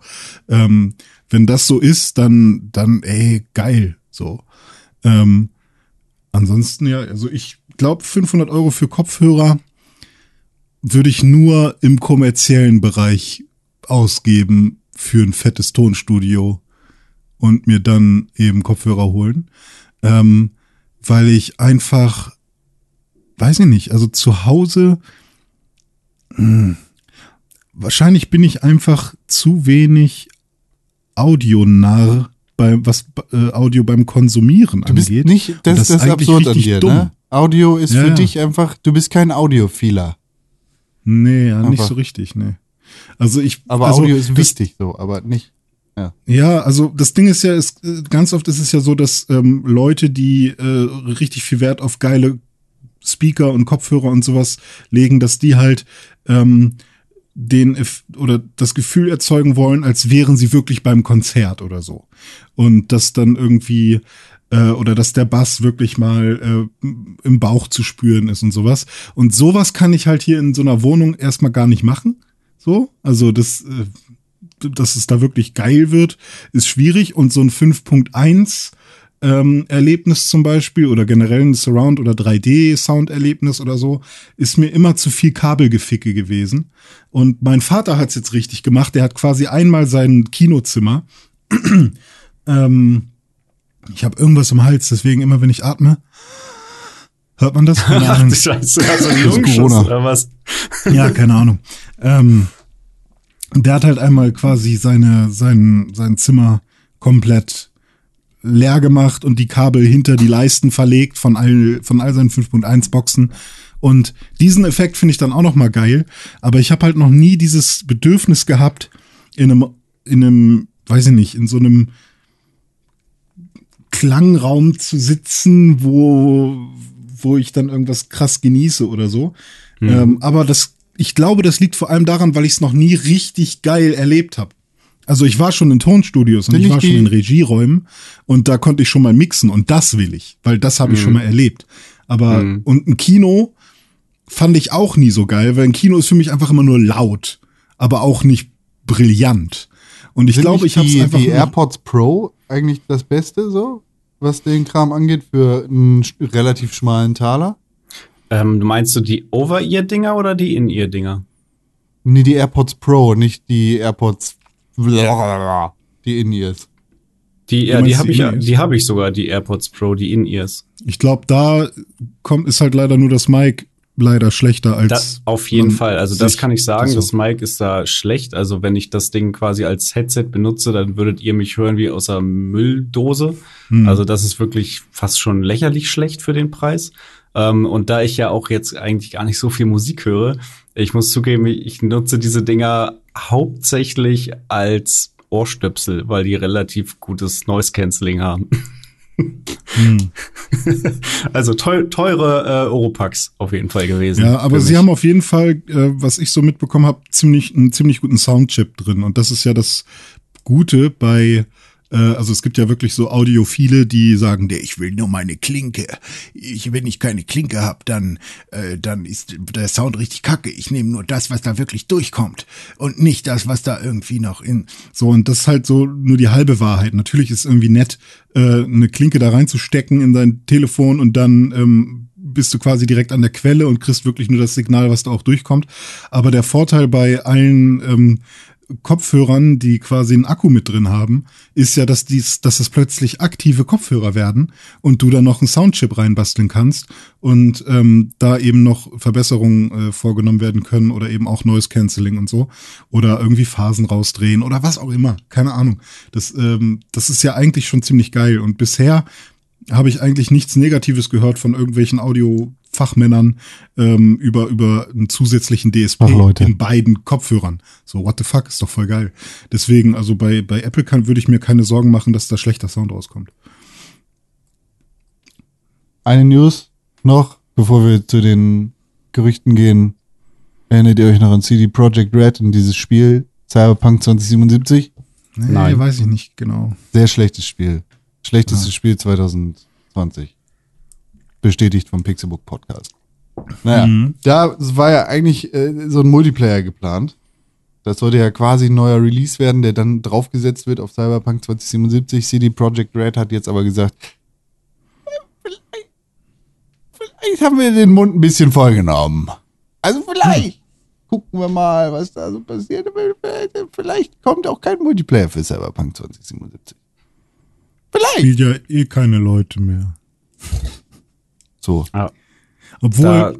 ähm, wenn das so ist, dann dann ey geil. So, ähm, ansonsten ja, also ich glaube 500 Euro für Kopfhörer würde ich nur im kommerziellen Bereich ausgeben für ein fettes Tonstudio und mir dann eben Kopfhörer holen, ähm, weil ich einfach, weiß ich nicht, also zu Hause, mh, hm, wahrscheinlich bin ich einfach zu wenig Audionarr bei was äh, Audio beim Konsumieren du bist angeht. Nicht, das, das ist absurd an dir, dumm. ne? Audio ist ja, für dich einfach, du bist kein Audiophiler. Nee, ja, nicht so richtig, nee. Also ich. Aber also Audio ist wichtig so, aber nicht. Ja. ja, also das Ding ist ja, ist, ganz oft ist es ja so, dass ähm, Leute, die äh, richtig viel Wert auf geile Speaker und Kopfhörer und sowas legen, dass die halt ähm, den oder das Gefühl erzeugen wollen, als wären sie wirklich beim Konzert oder so. Und das dann irgendwie äh, oder dass der Bass wirklich mal äh, im Bauch zu spüren ist und sowas. Und sowas kann ich halt hier in so einer Wohnung erstmal gar nicht machen. So, also das, äh, dass es da wirklich geil wird, ist schwierig. Und so ein 5.1 ähm, Erlebnis zum Beispiel oder generell ein Surround- oder 3D-Sound-Erlebnis oder so, ist mir immer zu viel Kabelgeficke gewesen. Und mein Vater hat's jetzt richtig gemacht. Der hat quasi einmal sein Kinozimmer. ähm, ich habe irgendwas im Hals, deswegen immer wenn ich atme, Hört man das? Keine Ahnung. Ach, Scheiße, einen Lungenschuss oder was? ja, keine Ahnung. Ähm, der hat halt einmal quasi seine, sein, sein Zimmer komplett leer gemacht und die Kabel hinter die Leisten verlegt von all, von all seinen 5.1 Boxen. Und diesen Effekt finde ich dann auch noch mal geil. Aber ich habe halt noch nie dieses Bedürfnis gehabt, in einem, in einem, weiß ich nicht, in so einem Klangraum zu sitzen, wo, wo ich dann irgendwas krass genieße oder so. Mhm. Ähm, aber das, ich glaube, das liegt vor allem daran, weil ich es noch nie richtig geil erlebt habe. Also ich war schon in Tonstudios und Will ich war schon in Regieräumen und da konnte ich schon mal mixen und das will ich, weil das habe ich mhm. schon mal erlebt. Aber mhm. und ein Kino fand ich auch nie so geil, weil ein Kino ist für mich einfach immer nur laut, aber auch nicht brillant. Und ich glaube, ich habe einfach die AirPods Pro eigentlich das Beste so? Was den Kram angeht, für einen relativ schmalen Taler. Ähm, meinst du die Over-Ear-Dinger oder die In-Ear-Dinger? Nee, die AirPods Pro, nicht die AirPods, die In-Ears. Die, ja, die habe ich, die hab ich sogar, die AirPods Pro, die In-Ears. Ich glaube, da kommt, ist halt leider nur das Mic leider schlechter als. Das, auf jeden Fall. Also das kann ich sagen. Das, das Mic ist da schlecht. Also wenn ich das Ding quasi als Headset benutze, dann würdet ihr mich hören wie aus einer Mülldose. Hm. Also das ist wirklich fast schon lächerlich schlecht für den Preis. Ähm, und da ich ja auch jetzt eigentlich gar nicht so viel Musik höre, ich muss zugeben, ich nutze diese Dinger hauptsächlich als Ohrstöpsel, weil die relativ gutes Noise Cancelling haben. Hm. also teuer, teure äh, Europax auf jeden Fall gewesen. Ja, aber sie haben auf jeden Fall, äh, was ich so mitbekommen habe, ziemlich einen ziemlich guten Soundchip drin. Und das ist ja das Gute bei äh, also es gibt ja wirklich so Audiophile, die sagen, der, ich will nur meine Klinke. Ich, wenn ich keine Klinke habe, dann, äh, dann ist der Sound richtig kacke. Ich nehme nur das, was da wirklich durchkommt und nicht das, was da irgendwie noch in. So, und das ist halt so nur die halbe Wahrheit. Natürlich ist irgendwie nett, äh, eine Klinke da reinzustecken in dein Telefon und dann ähm, bist du quasi direkt an der Quelle und kriegst wirklich nur das Signal, was da auch durchkommt. Aber der Vorteil bei allen ähm, Kopfhörern, die quasi einen Akku mit drin haben, ist ja, dass dies, dass es plötzlich aktive Kopfhörer werden und du dann noch einen Soundchip reinbasteln kannst und ähm, da eben noch Verbesserungen äh, vorgenommen werden können oder eben auch Noise Cancelling und so oder irgendwie Phasen rausdrehen oder was auch immer, keine Ahnung. Das, ähm, das ist ja eigentlich schon ziemlich geil und bisher habe ich eigentlich nichts Negatives gehört von irgendwelchen Audio Fachmännern ähm, über, über einen zusätzlichen DSP Fachleute. in beiden Kopfhörern. So, what the fuck, ist doch voll geil. Deswegen, also bei, bei Apple kann, würde ich mir keine Sorgen machen, dass da schlechter Sound rauskommt. Eine News noch, bevor wir zu den Gerüchten gehen. Erinnert ihr euch noch an CD Projekt Red und dieses Spiel Cyberpunk 2077? Nee, Nein. weiß ich nicht genau. Sehr schlechtes Spiel. Schlechtestes Spiel 2020. Bestätigt vom Pixelbook Podcast. Naja, Mhm. da war ja eigentlich äh, so ein Multiplayer geplant. Das sollte ja quasi ein neuer Release werden, der dann draufgesetzt wird auf Cyberpunk 2077. CD Projekt Red hat jetzt aber gesagt, vielleicht, vielleicht haben wir den Mund ein bisschen vollgenommen. Also vielleicht gucken wir mal, was da so passiert. Vielleicht kommt auch kein Multiplayer für Cyberpunk 2077. Vielleicht. Spielt ja eh keine Leute mehr. So. Obwohl, Da,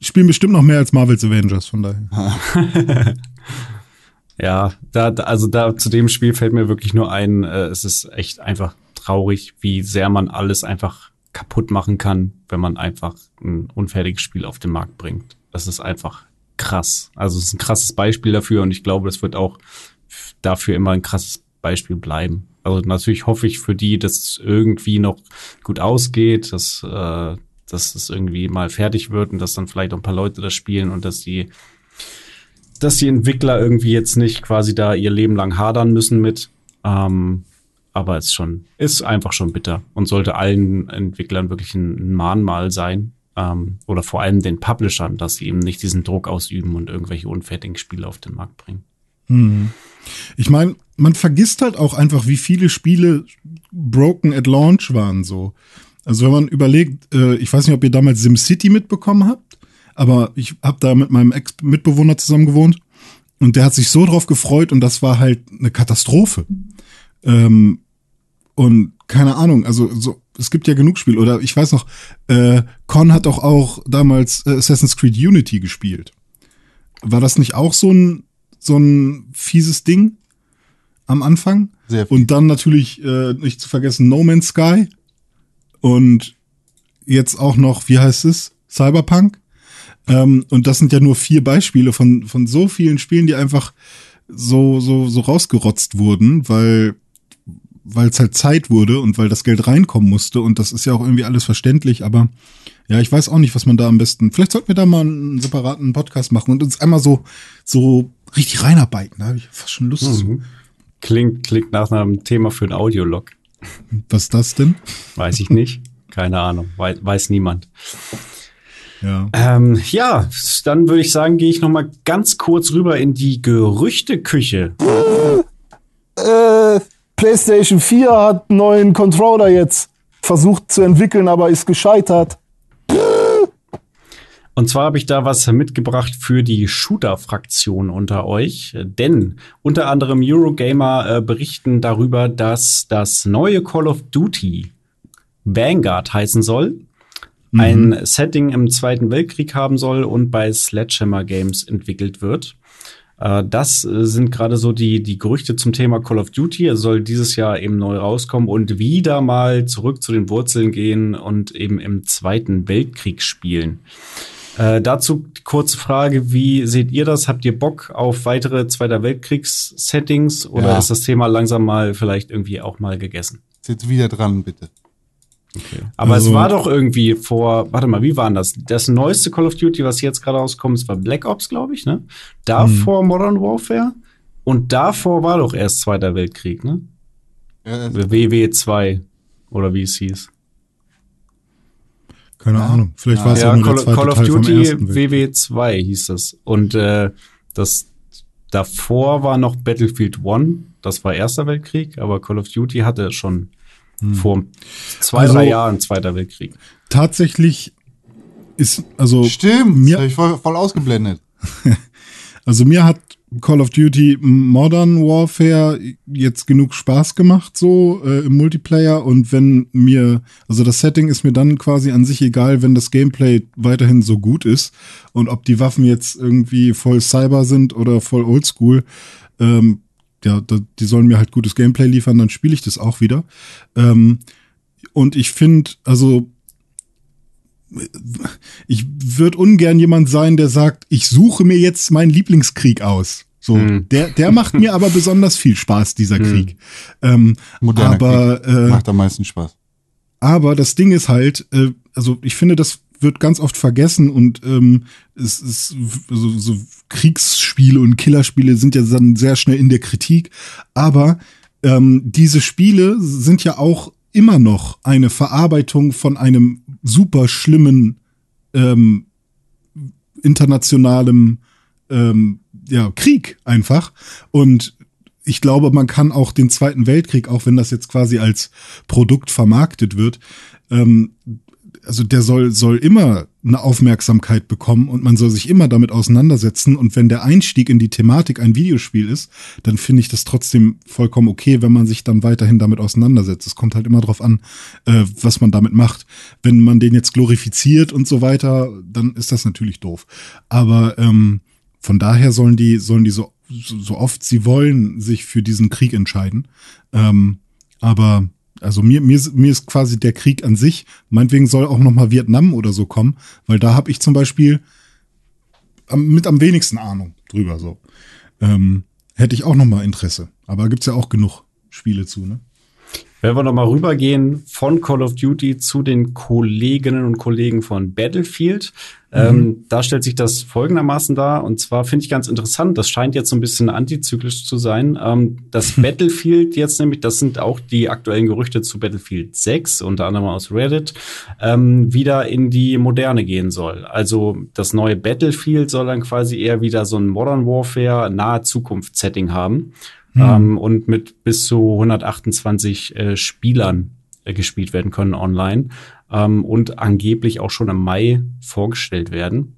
spielen bestimmt noch mehr als Marvel's Avengers, von daher. ja, da, also da zu dem Spiel fällt mir wirklich nur ein, äh, es ist echt einfach traurig, wie sehr man alles einfach kaputt machen kann, wenn man einfach ein unfertiges Spiel auf den Markt bringt. Das ist einfach krass. Also es ist ein krasses Beispiel dafür und ich glaube, das wird auch dafür immer ein krasses Beispiel bleiben. Also natürlich hoffe ich für die, dass es irgendwie noch gut ausgeht, dass, äh, dass es irgendwie mal fertig wird und dass dann vielleicht auch ein paar Leute das spielen und dass die dass die Entwickler irgendwie jetzt nicht quasi da ihr Leben lang hadern müssen mit. Ähm, aber es ist schon, ist einfach schon bitter und sollte allen Entwicklern wirklich ein, Mahnmal sein. Ähm, oder vor allem den Publishern, dass sie eben nicht diesen Druck ausüben und irgendwelche unfertigen Spiele auf den Markt bringen. Mhm. Ich meine, man vergisst halt auch einfach, wie viele Spiele broken at launch waren so. Also wenn man überlegt, äh, ich weiß nicht, ob ihr damals SimCity mitbekommen habt, aber ich habe da mit meinem Ex-Mitbewohner zusammen gewohnt und der hat sich so drauf gefreut und das war halt eine Katastrophe. Ähm, und keine Ahnung, also so, es gibt ja genug Spiele. Oder ich weiß noch, äh, Con hat doch auch damals äh, Assassin's Creed Unity gespielt. War das nicht auch so ein, so ein fieses Ding am Anfang? Sehr viel. Und dann natürlich äh, nicht zu vergessen No Man's Sky und jetzt auch noch, wie heißt es? Cyberpunk. Ähm, und das sind ja nur vier Beispiele von, von so vielen Spielen, die einfach so, so, so rausgerotzt wurden, weil weil es halt Zeit wurde und weil das Geld reinkommen musste und das ist ja auch irgendwie alles verständlich, aber ja, ich weiß auch nicht, was man da am besten. Vielleicht sollten wir da mal einen separaten Podcast machen und uns einmal so so richtig reinarbeiten. Da habe ich fast schon Lust zu. Klingt, klingt nach einem Thema für ein Audiolog. Was ist das denn? Weiß ich nicht. Keine Ahnung. Weiß, weiß niemand. Ja. Ähm, ja, dann würde ich sagen, gehe ich noch mal ganz kurz rüber in die Gerüchteküche. Äh, PlayStation 4 hat einen neuen Controller jetzt versucht zu entwickeln, aber ist gescheitert. Und zwar habe ich da was mitgebracht für die Shooter-Fraktion unter euch. Denn unter anderem Eurogamer äh, berichten darüber, dass das neue Call of Duty Vanguard heißen soll. Ein Setting im Zweiten Weltkrieg haben soll und bei Sledgehammer Games entwickelt wird. Äh, das äh, sind gerade so die, die Gerüchte zum Thema Call of Duty. Es soll dieses Jahr eben neu rauskommen und wieder mal zurück zu den Wurzeln gehen und eben im Zweiten Weltkrieg spielen. Äh, dazu die kurze Frage, wie seht ihr das? Habt ihr Bock auf weitere Zweiter Weltkriegs-Settings oder Ja. ist das Thema langsam mal vielleicht irgendwie auch mal gegessen? Ist jetzt wieder dran, bitte. Aber Also- es war doch irgendwie vor, warte mal, wie war denn das? Das neueste Call of Duty, was jetzt gerade rauskommt, es war Black Ops, glaube ich, ne? Davor Modern Warfare und davor war doch erst Zweiter Weltkrieg, ne? Ja, WW 2 oder wie es hieß. Keine Ahnung. Vielleicht war es Ja, auch nur Call, der zweite Call of Teil Duty ersten Weltkrieg. WW 2 hieß das. Und äh, das davor war noch Battlefield 1, das war Erster Weltkrieg, aber Call of Duty hatte schon vor zwei, Also- drei Jahren Zweiter Weltkrieg. Tatsächlich ist, also Stimmt, Mir- das hab ich voll, voll ausgeblendet. Also mir hat Call of Duty Modern Warfare jetzt genug Spaß gemacht, so äh, im Multiplayer. Und wenn mir, also das Setting ist mir dann quasi an sich egal, wenn das Gameplay weiterhin so gut ist. Und ob die Waffen jetzt irgendwie voll Cyber sind oder voll Oldschool, ähm, ja, da, die sollen mir halt gutes Gameplay liefern, dann spiele ich das auch wieder. Ähm, und ich finde, also ich würde ungern jemand sein, der sagt, ich suche mir jetzt meinen Lieblingskrieg aus. So, Hm. der, der macht mir aber besonders viel Spaß, dieser Krieg. Ähm, Moderner aber, Krieg äh, macht am meisten Spaß. aber das Ding ist halt, äh, also ich finde, das wird ganz oft vergessen und ähm, es ist so, so Kriegsspiele und Killerspiele sind ja dann sehr schnell in der Kritik. Aber ähm, diese Spiele sind ja auch immer noch eine Verarbeitung von einem super schlimmen ähm, internationalem ähm, ja, Krieg einfach. Und ich glaube, man kann auch den Zweiten Weltkrieg, auch wenn das jetzt quasi als Produkt vermarktet wird, ähm, also der soll, soll immer eine Aufmerksamkeit bekommen und man soll sich immer damit auseinandersetzen. Und wenn der Einstieg in die Thematik ein Videospiel ist, dann finde ich das trotzdem vollkommen okay, wenn man sich dann weiterhin damit auseinandersetzt. Es kommt halt immer drauf an, äh, was man damit macht. Wenn man den jetzt glorifiziert und so weiter, dann ist das natürlich doof. Aber ähm, von daher sollen die, sollen die so, so oft sie wollen, sich für diesen Krieg entscheiden. Ähm, aber also mir, mir, mir ist quasi der Krieg an sich, meinetwegen soll auch noch mal Vietnam oder so kommen, weil da habe ich zum Beispiel am, mit am wenigsten Ahnung drüber so. Ähm, hätte ich auch noch mal Interesse. Aber gibt's ja auch genug Spiele zu, ne? Wenn wir nochmal rübergehen von Call of Duty zu den Kolleginnen und Kollegen von Battlefield, ähm, da stellt sich das folgendermaßen dar. Und zwar finde ich ganz interessant, das scheint jetzt so ein bisschen antizyklisch zu sein. Ähm, das Battlefield jetzt nämlich, das sind auch die aktuellen Gerüchte zu Battlefield 6, unter anderem aus Reddit, ähm, wieder in die Moderne gehen soll. Also das neue Battlefield soll dann quasi eher wieder so ein Modern Warfare nahe Zukunft-Setting haben ähm, und mit bis zu 128 äh, Spielern äh, gespielt werden können online ähm, und angeblich auch schon im Mai vorgestellt werden.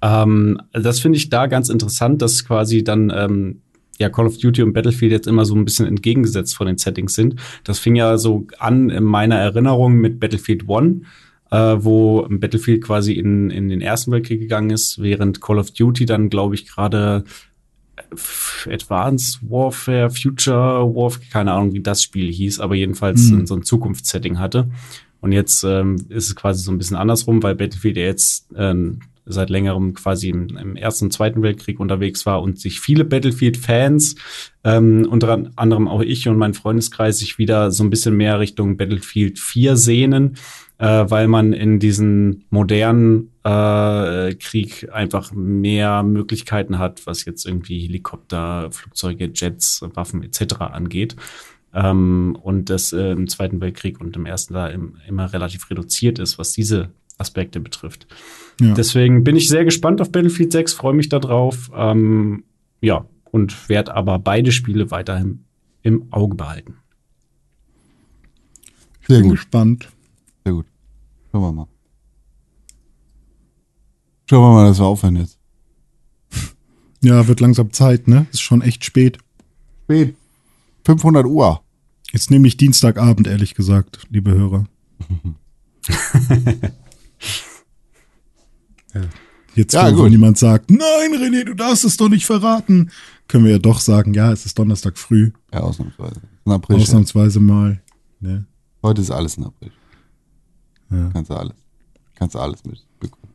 Ähm, das finde ich da ganz interessant, dass quasi dann ähm, ja Call of Duty und Battlefield jetzt immer so ein bisschen entgegengesetzt von den Settings sind. Das fing ja so an in meiner Erinnerung mit Battlefield One, äh, wo Battlefield quasi in, in den Ersten Weltkrieg gegangen ist, während Call of Duty dann, glaube ich, gerade Advanced Warfare, Future Warfare, keine Ahnung, wie das Spiel hieß, aber jedenfalls Mhm. so ein Zukunftssetting hatte. Und jetzt ähm, ist es quasi so ein bisschen andersrum, weil Battlefield ja jetzt ähm, seit längerem quasi im, im Ersten und Zweiten Weltkrieg unterwegs war und sich viele Battlefield-Fans, ähm, unter anderem auch ich und mein Freundeskreis, sich wieder so ein bisschen mehr Richtung Battlefield 4 sehnen, äh, weil man in diesen modernen äh, Krieg einfach mehr Möglichkeiten hat, was jetzt irgendwie Helikopter, Flugzeuge, Jets, Waffen etc. angeht. Ähm, und das äh, im Zweiten Weltkrieg und im Ersten da im, immer relativ reduziert ist, was diese Aspekte betrifft. Ja. Deswegen bin ich sehr gespannt auf Battlefield 6, freue mich darauf. Ähm, ja, und werde aber beide Spiele weiterhin im Auge behalten. Sehr Bin gut, gespannt. Schauen wir mal. Schauen wir mal, dass wir aufhören jetzt. Ja, wird langsam Zeit, ne? Ist schon echt spät. Spät. 500 Uhr. Jetzt nämlich Dienstagabend, ehrlich gesagt, liebe Hörer. ja. Jetzt, Ja, wo, niemand sagt, nein, René, du darfst es doch nicht verraten, können wir ja doch sagen, ja, es ist Donnerstag früh, Ja, ausnahmsweise. April. ausnahmsweise mal. Ne? Heute ist alles ein April. Ja. Kannst du alles. Kannst du alles mitbekommen.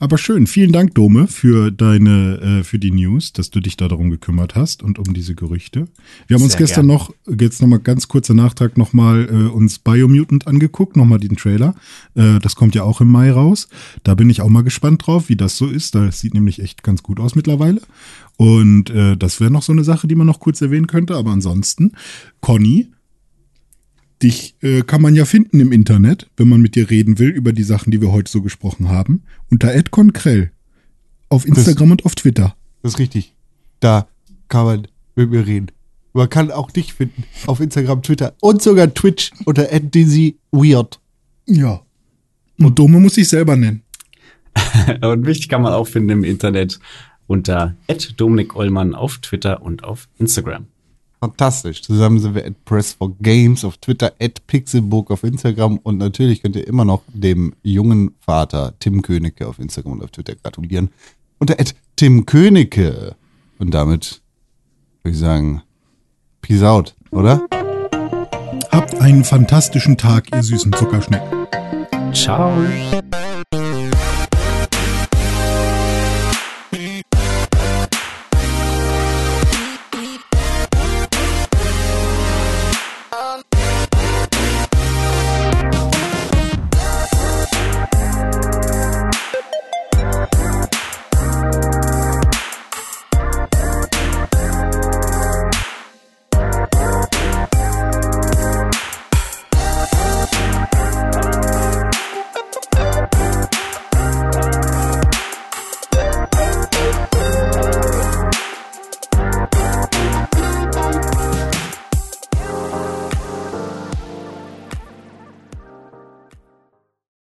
Aber schön, vielen Dank, Dome, für deine, äh, für die News, dass du dich da darum gekümmert hast und um diese Gerüchte. Wir haben uns Sehr gestern noch, jetzt nochmal ganz kurzer Nachtrag, nochmal äh, uns Biomutant angeguckt, nochmal den Trailer. Äh, das kommt ja auch im Mai raus. Da bin ich auch mal gespannt drauf, wie das so ist. Das sieht nämlich echt ganz gut aus mittlerweile. Und äh, das wäre noch so eine Sache, die man noch kurz erwähnen könnte. Aber ansonsten, Conny, Dich äh, kann man ja finden im Internet, wenn man mit dir reden will über die Sachen, die wir heute so gesprochen haben, unter @conkrell auf Instagram und auf Twitter. Das ist richtig. Da kann man mit mir reden. Man kann auch dich finden auf Instagram, Twitter und sogar Twitch unter @dizzyweird. Ja. Und Dome muss ich selber nennen. und mich kann man auch finden im Internet unter Dominik Ollmann auf Twitter und auf Instagram. Fantastisch. Zusammen sind wir at Press for Games auf Twitter, at Pixelbook auf Instagram und natürlich könnt ihr immer noch dem jungen Vater Tim Königke auf Instagram und auf Twitter gratulieren. Unter at Tim Königke. Und damit würde ich sagen, Peace out, oder? Habt einen fantastischen Tag, ihr süßen Zuckerschnecken. Ciao.